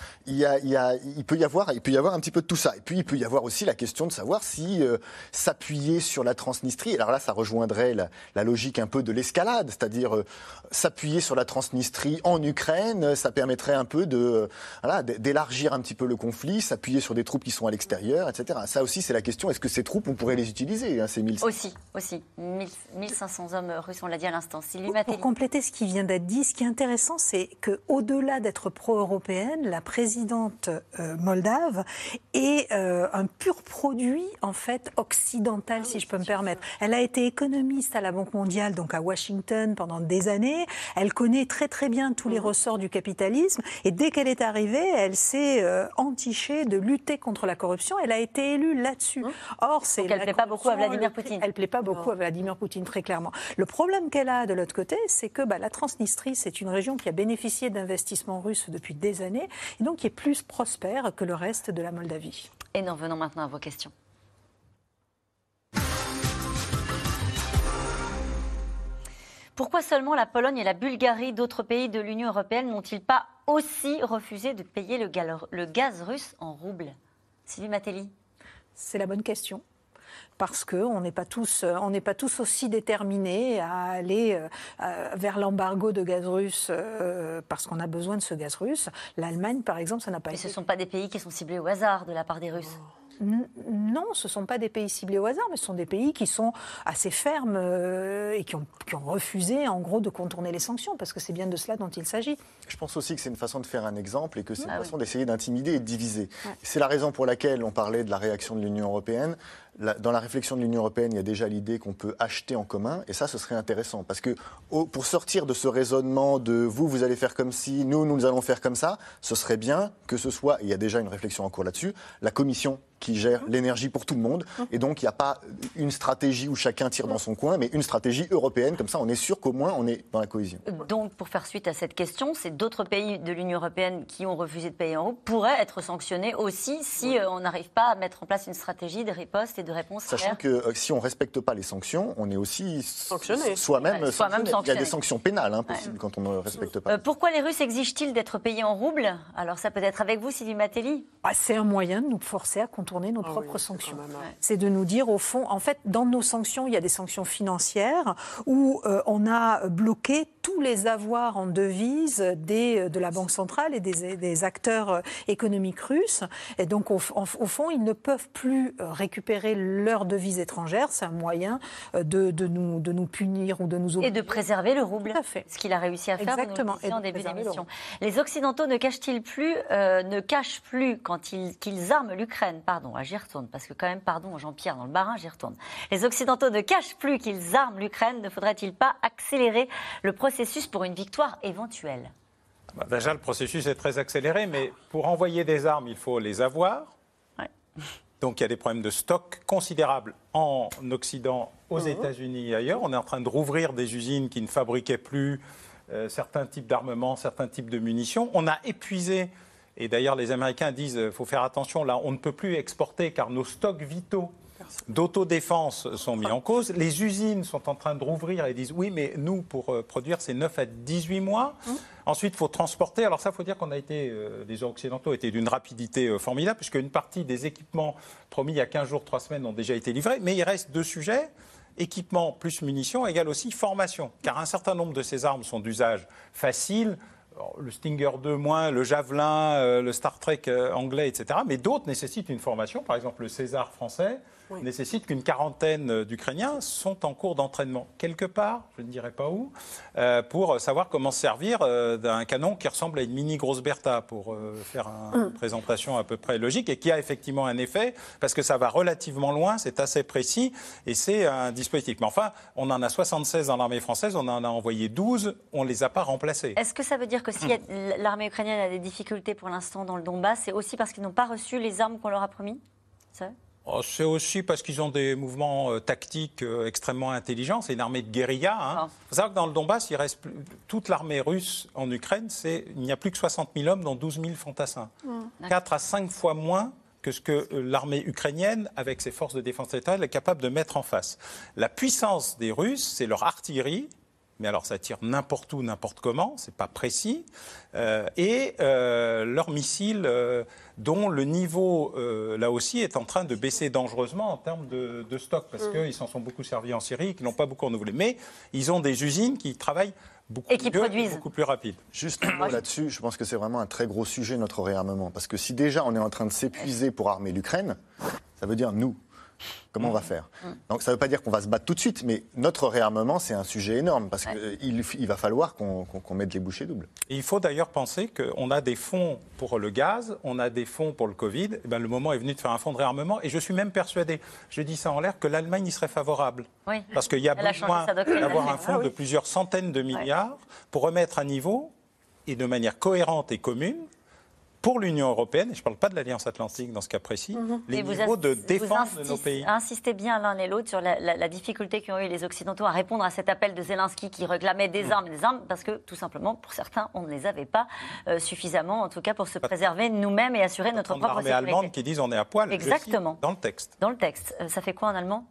il, y a, il, peut y avoir, il peut y avoir un petit peu de tout ça. Et puis, il peut y avoir aussi la question de savoir si euh, s'appuyer sur la Transnistrie, alors là, ça rejoindrait la, logique un peu de l'escalade, c'est-à-dire euh, s'appuyer sur la Transnistrie en Ukraine, ça permettrait un peu de, voilà, d'élargir un petit peu le conflit, s'appuyer sur des troupes qui sont à l'extérieur, etc. Ça aussi, c'est la question, est-ce que ces troupes, on pourrait les utiliser, hein, ces 1500 Aussi, aussi. 1500 hommes russes, on l'a dit à l'instant. Pour, pour compléter ce qui vient d'être dit, ce qui est intéressant, c'est qu'au-delà d'être pro-européenne, la présidence présidente euh, moldave est euh, un pur produit en fait occidental, si je peux me permettre. Elle a été économiste à la Banque mondiale, donc à Washington pendant des années. Elle connaît très très bien tous les mhm. ressorts du capitalisme et dès qu'elle est arrivée, elle s'est euh, entichée de lutter contre la corruption. Elle a été élue là-dessus. Mhm. Or, c'est elle ne plaît pas beaucoup à Vladimir Poutine. Elle plaît pas beaucoup à Vladimir Poutine très clairement. Le problème qu'elle a de l'autre côté, c'est que bah, la Transnistrie, c'est une région qui a bénéficié d'investissements russes depuis des années et donc qui est plus prospère que le reste de la Moldavie. Et nous revenons maintenant à vos questions. Pourquoi seulement la Pologne et la Bulgarie, d'autres pays de l'Union européenne, n'ont-ils pas aussi refusé de payer le gaz russe en roubles Sylvie Matelli C'est la bonne question parce qu'on n'est pas, tous, euh, on n'est pas tous aussi déterminés à aller euh, vers l'embargo de gaz russe euh, parce qu'on a besoin de ce gaz russe. L'Allemagne, par exemple, ça n'a pas Mais ce ne sont pas des pays qui sont ciblés au hasard de la part des Russes. Non, ce ne sont pas des pays ciblés au hasard, mais ce sont des pays qui sont assez fermes et qui ont, refusé, en gros, de contourner les sanctions, parce que c'est bien de cela dont il s'agit. Je pense aussi que c'est une façon de faire un exemple et que c'est une ah façon d'essayer d'intimider et de diviser. C'est la raison pour laquelle on parlait de la réaction de l'Union européenne dans la réflexion de l'Union européenne, il y a déjà l'idée qu'on peut acheter en commun, et ça, ce serait intéressant. Parce que pour sortir de ce raisonnement de vous, vous allez faire comme si, nous, nous allons faire comme ça, ce serait bien que ce soit, il y a déjà une réflexion en cours là-dessus, la Commission qui gère l'énergie pour tout le monde. Et donc, il n'y a pas une stratégie où chacun tire dans son coin, mais une stratégie européenne. Comme ça, on est sûr qu'au moins, on est dans la cohésion. Donc, pour faire suite à cette question, c'est d'autres pays de l'Union européenne qui ont refusé de payer en rouble pourraient être sanctionnés aussi si euh, on n'arrive pas à mettre en place une stratégie de riposte et de réponse. Sachant que euh, si on ne respecte pas les sanctions, on est aussi sanctionné. Soi-même sanctionné. Il y a des sanctions pénales hein, possibles quand on ne respecte pas. Euh, pourquoi les Russes exigent-ils d'être payés en rouble Alors, ça peut être avec vous, Sylvie Matelli ah, C'est un moyen de nous forcer à tourner nos ah propres sanctions. C'est de nous dire, au fond, en fait, dans nos sanctions, il y a des sanctions financières où euh, on a bloqué tous les avoirs en devises des, de la Banque centrale et des, des acteurs économiques russes. Et donc, au, fond, ils ne peuvent plus récupérer leurs devises étrangères. C'est un moyen de, de, nous, de nous punir ou de nous Et de préserver le rouble. fait. Ce qu'il a réussi à faire Exactement. en début d'émission. Les Occidentaux ne cachent-ils plus, euh, ne cachent plus quand ils, qu'ils arment l'Ukraine Pardon, j'y retourne, parce que quand même, pardon, Jean-Pierre, dans le barin, j'y retourne. Les Occidentaux ne cachent plus qu'ils arment l'Ukraine. Ne faudrait-il pas accélérer le processus pour une victoire éventuelle? Bah, Déjà, le processus est très accéléré, mais pour envoyer des armes, il faut les avoir. Donc il y a des problèmes de stock considérables en Occident, aux mhm. États-Unis et ailleurs. On est en train de rouvrir des usines qui ne fabriquaient plus euh, certains types d'armements, certains types de munitions. On a épuisé, et d'ailleurs les Américains disent qu'il euh, faut faire attention, là on ne peut plus exporter car nos stocks vitaux d'autodéfense sont mis en cause. Les usines sont en train de rouvrir et disent oui, mais nous, pour euh, produire, c'est 9 à 18 mois. Mmh. Ensuite, il faut transporter. Alors ça, il faut dire qu'on a été, les Occidentaux étaient d'une rapidité formidable, puisque une partie des équipements promis il y a 15 jours, 3 semaines ont déjà été livrés. Mais il reste deux sujets équipement plus munitions égale aussi formation. Car un certain nombre de ces armes sont d'usage facile. Le Stinger 2 moins, le Javelin, euh, le Star Trek euh, anglais, etc. Mais d'autres nécessitent une formation. Par exemple, le César français nécessite qu'une quarantaine euh, d'Ukrainiens sont en cours d'entraînement quelque part, je ne dirais pas où, euh, pour savoir comment se servir euh, d'un canon qui ressemble à une mini grosse Bertha, pour faire une mm. présentation à peu près logique, et qui a effectivement un effet, parce que ça va relativement loin, c'est assez précis, et c'est un dispositif. Mais enfin, on en a 76 dans l'armée française, on en a envoyé 12, on ne les a pas remplacés. Est-ce que ça veut dire que si [CLEARS THROAT] l'armée ukrainienne a des difficultés pour l'instant dans le Donbass, c'est aussi parce qu'ils n'ont pas reçu les armes qu'on leur a promis? Oh, c'est aussi parce qu'ils ont des mouvements euh, tactiques euh, extrêmement intelligents. C'est une armée de guérilla. Il hein. ah. faut savoir que dans le Donbass, il reste toute l'armée russe en Ukraine, il n'y a plus que 60 000 hommes, dont 12 000 fantassins. 4 à 5 fois moins que ce que euh, l'armée ukrainienne, avec ses forces de défense territoriale, est capable de mettre en face. La puissance des Russes, c'est leur artillerie, mais alors ça tire n'importe où, n'importe comment, c'est pas précis, euh, et euh, leurs missiles, euh, dont le niveau, là aussi, est en train de baisser dangereusement en termes de, stock, parce mm. qu'ils s'en sont beaucoup servis en Syrie qu'ils n'ont pas beaucoup renouvelé. Mais ils ont des usines qui travaillent beaucoup, et qui produisent. beaucoup plus rapide. Juste un mot là-dessus, je pense que c'est vraiment un très gros sujet, notre réarmement. Parce que si déjà on est en train de s'épuiser pour armer l'Ukraine, ça veut dire nous, Comment on va faire Donc ça ne veut pas dire qu'on va se battre tout de suite, mais notre réarmement, c'est un sujet énorme, parce qu'il il va falloir qu'on mette les bouchées doubles. il faut d'ailleurs penser qu'on a des fonds pour le gaz, on a des fonds pour le Covid. Et eh ben, le moment est venu de faire un fonds de réarmement, et je suis même persuadé, je dis ça en l'air, que l'Allemagne y serait favorable. Parce qu'il y a besoin d'avoir un fonds ah de plusieurs centaines de milliards pour remettre à niveau, et de manière cohérente et commune, pour l'Union européenne, et je ne parle pas de l'Alliance Atlantique dans ce cas précis, mhm. les niveaux de défense de nos pays. Insistez bien l'un et l'autre sur la, difficulté qu'ont eu les Occidentaux à répondre à cet appel de Zelensky qui réclamait des mhm. armes et des armes, parce que tout simplement, pour certains, on ne les avait pas euh, suffisamment, en tout cas pour se préserver nous-mêmes et assurer notre propre sécurité. l'armée allemande qui disent on est à poil. Exactement. Dans le texte. Dans le texte. Euh, ça fait quoi en allemand?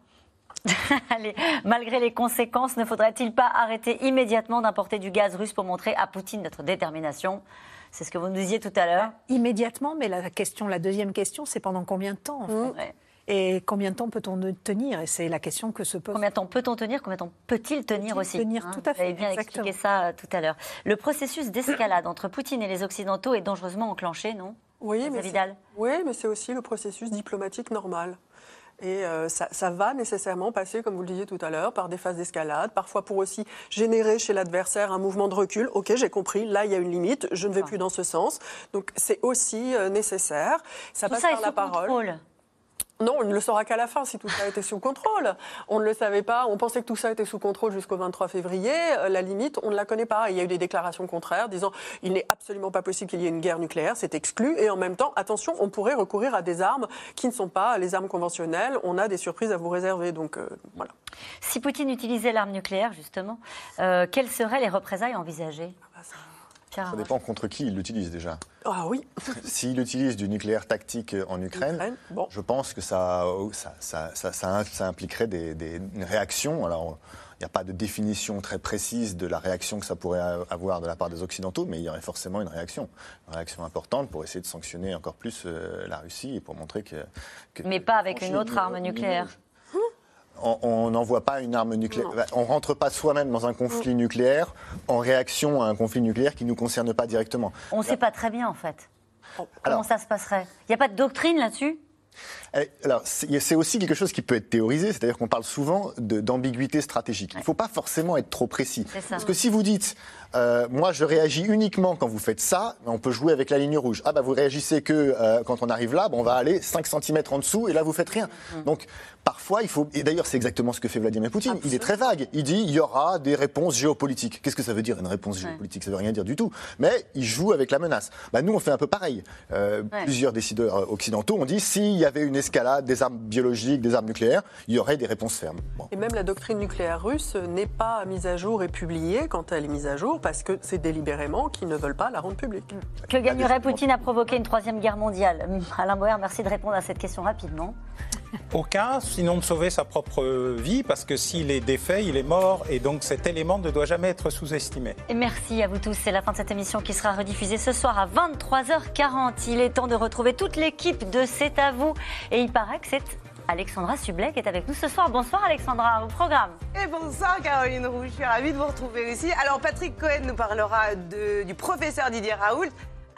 [LAUGHS] Allez, malgré les conséquences, ne faudrait-il pas arrêter immédiatement d'importer du gaz russe pour montrer à Poutine notre détermination? C'est ce que vous nous disiez tout à l'heure. Immédiatement, mais la, question, la deuxième question, c'est pendant combien de temps mmh. Et combien de temps peut-on tenir? Et c'est la question que se pose. Combien de temps peut-on tenir? Combien de temps peut-il tenir aussi Tenir, hein, tout à fait. Vous avez bien expliqué ça euh, tout à l'heure. Le processus d'escalade entre Poutine et les Occidentaux est dangereusement enclenché, non? Oui, mais oui, mais c'est aussi le processus diplomatique normal. Et euh, ça, va nécessairement passer, comme vous le disiez tout à l'heure, par des phases d'escalade, parfois pour aussi générer chez l'adversaire un mouvement de recul. Ok, j'ai compris, là il y a une limite, je ne vais plus dans ce sens. Donc c'est aussi euh, nécessaire. Ça passe par la parole. Non, on ne le saura qu'à la fin si tout ça était sous contrôle. On ne le savait pas. On pensait que tout ça était sous contrôle jusqu'au 23 février. Euh, la limite, on ne la connaît pas. Il y a eu des déclarations contraires disant il n'est absolument pas possible qu'il y ait une guerre nucléaire, c'est exclu. Et en même temps, attention, on pourrait recourir à des armes qui ne sont pas les armes conventionnelles. On a des surprises à vous réserver. Donc euh, voilà. Si Poutine utilisait l'arme nucléaire, justement, euh, quelles seraient les représailles envisagées? Ah bah ça dépend contre qui il l'utilise déjà. Ah oui. [LAUGHS] S'il utilise du nucléaire tactique en Ukraine, je pense que ça, ça, ça, impliquerait des, des, une réaction. Alors, il n'y a pas de définition très précise de la réaction que ça pourrait avoir de la part des Occidentaux, mais il y aurait forcément une réaction. Une réaction importante pour essayer de sanctionner encore plus euh, la Russie et pour montrer que. mais pas avec une autre arme nucléaire. On n'envoie pas une arme nucléaire. On rentre pas soi-même dans un conflit nucléaire en réaction à un conflit nucléaire qui ne nous concerne pas directement. On ne sait pas très bien en fait. Comment ça se passerait? Il n'y a pas de doctrine là-dessus? Alors, c'est aussi quelque chose qui peut être théorisé, c'est-à-dire qu'on parle souvent d'ambiguïté stratégique. Il ne faut pas forcément être trop précis. Parce que si vous dites, euh, moi je réagis uniquement quand vous faites ça, on peut jouer avec la ligne rouge. Ah bah vous réagissez que euh, quand on arrive là, on va aller 5 cm en dessous et là vous faites rien. Mm. Donc parfois il faut, et d'ailleurs c'est exactement ce que fait Vladimir Poutine, il est très vague. Il dit il y aura des réponses géopolitiques. Qu'est-ce que ça veut dire une réponse géopolitique? Ça veut rien dire du tout. Mais il joue avec la menace. Bah, nous on fait un peu pareil. Euh, plusieurs décideurs occidentaux ont dit s'il y avait une escalade des armes biologiques, des armes nucléaires, il y aurait des réponses fermes. Et même la doctrine nucléaire russe n'est pas mise à jour et publiée quand elle est mise à jour parce que c'est délibérément qu'ils ne veulent pas la rendre publique. Que gagnerait Poutine à provoquer une troisième guerre mondiale? Alain Boer, merci de répondre à cette question rapidement. Aucun, sinon de sauver sa propre vie, parce que s'il est défait, il est mort, et donc cet élément ne doit jamais être sous-estimé. Et merci à vous tous. C'est la fin de cette émission qui sera rediffusée ce soir à 23h40. Il est temps de retrouver toute l'équipe de C'est à vous. Et il paraît que c'est Alexandra Sublet qui est avec nous ce soir. Bonsoir Alexandra, au programme. Et bonsoir Caroline Rouge, je suis ravie de vous retrouver ici. Alors Patrick Cohen nous parlera du professeur Didier Raoult.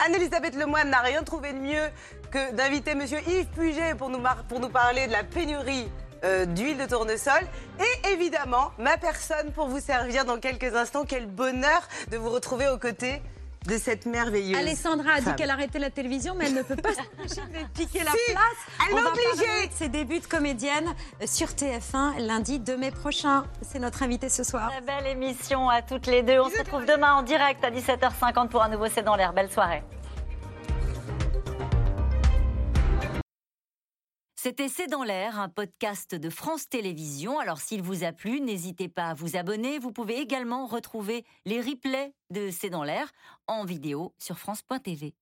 Anne-Elisabeth Lemoine n'a rien trouvé de mieux que d'inviter Monsieur Yves Puget pour nous, parler de la pénurie euh, d'huile de tournesol. Et évidemment, ma personne pour vous servir dans quelques instants. Quel bonheur de vous retrouver aux côtés de cette merveilleuse. Alessandra a dit qu'elle arrêtait la télévision, mais elle ne peut pas [LAUGHS] s'empêcher de piquer la place. Elle est obligée. ses débuts de comédienne sur TF1 lundi 2 mai prochain. C'est notre invité ce soir. Très belle émission à toutes les deux. On se retrouve demain en direct à 17h50 pour un nouveau C'est dans l'air. Belle soirée. C'était C'est dans l'air, un podcast de France Télévisions. Alors s'il vous a plu, n'hésitez pas à vous abonner. Vous pouvez également retrouver les replays de C'est dans l'air en vidéo sur France.tv.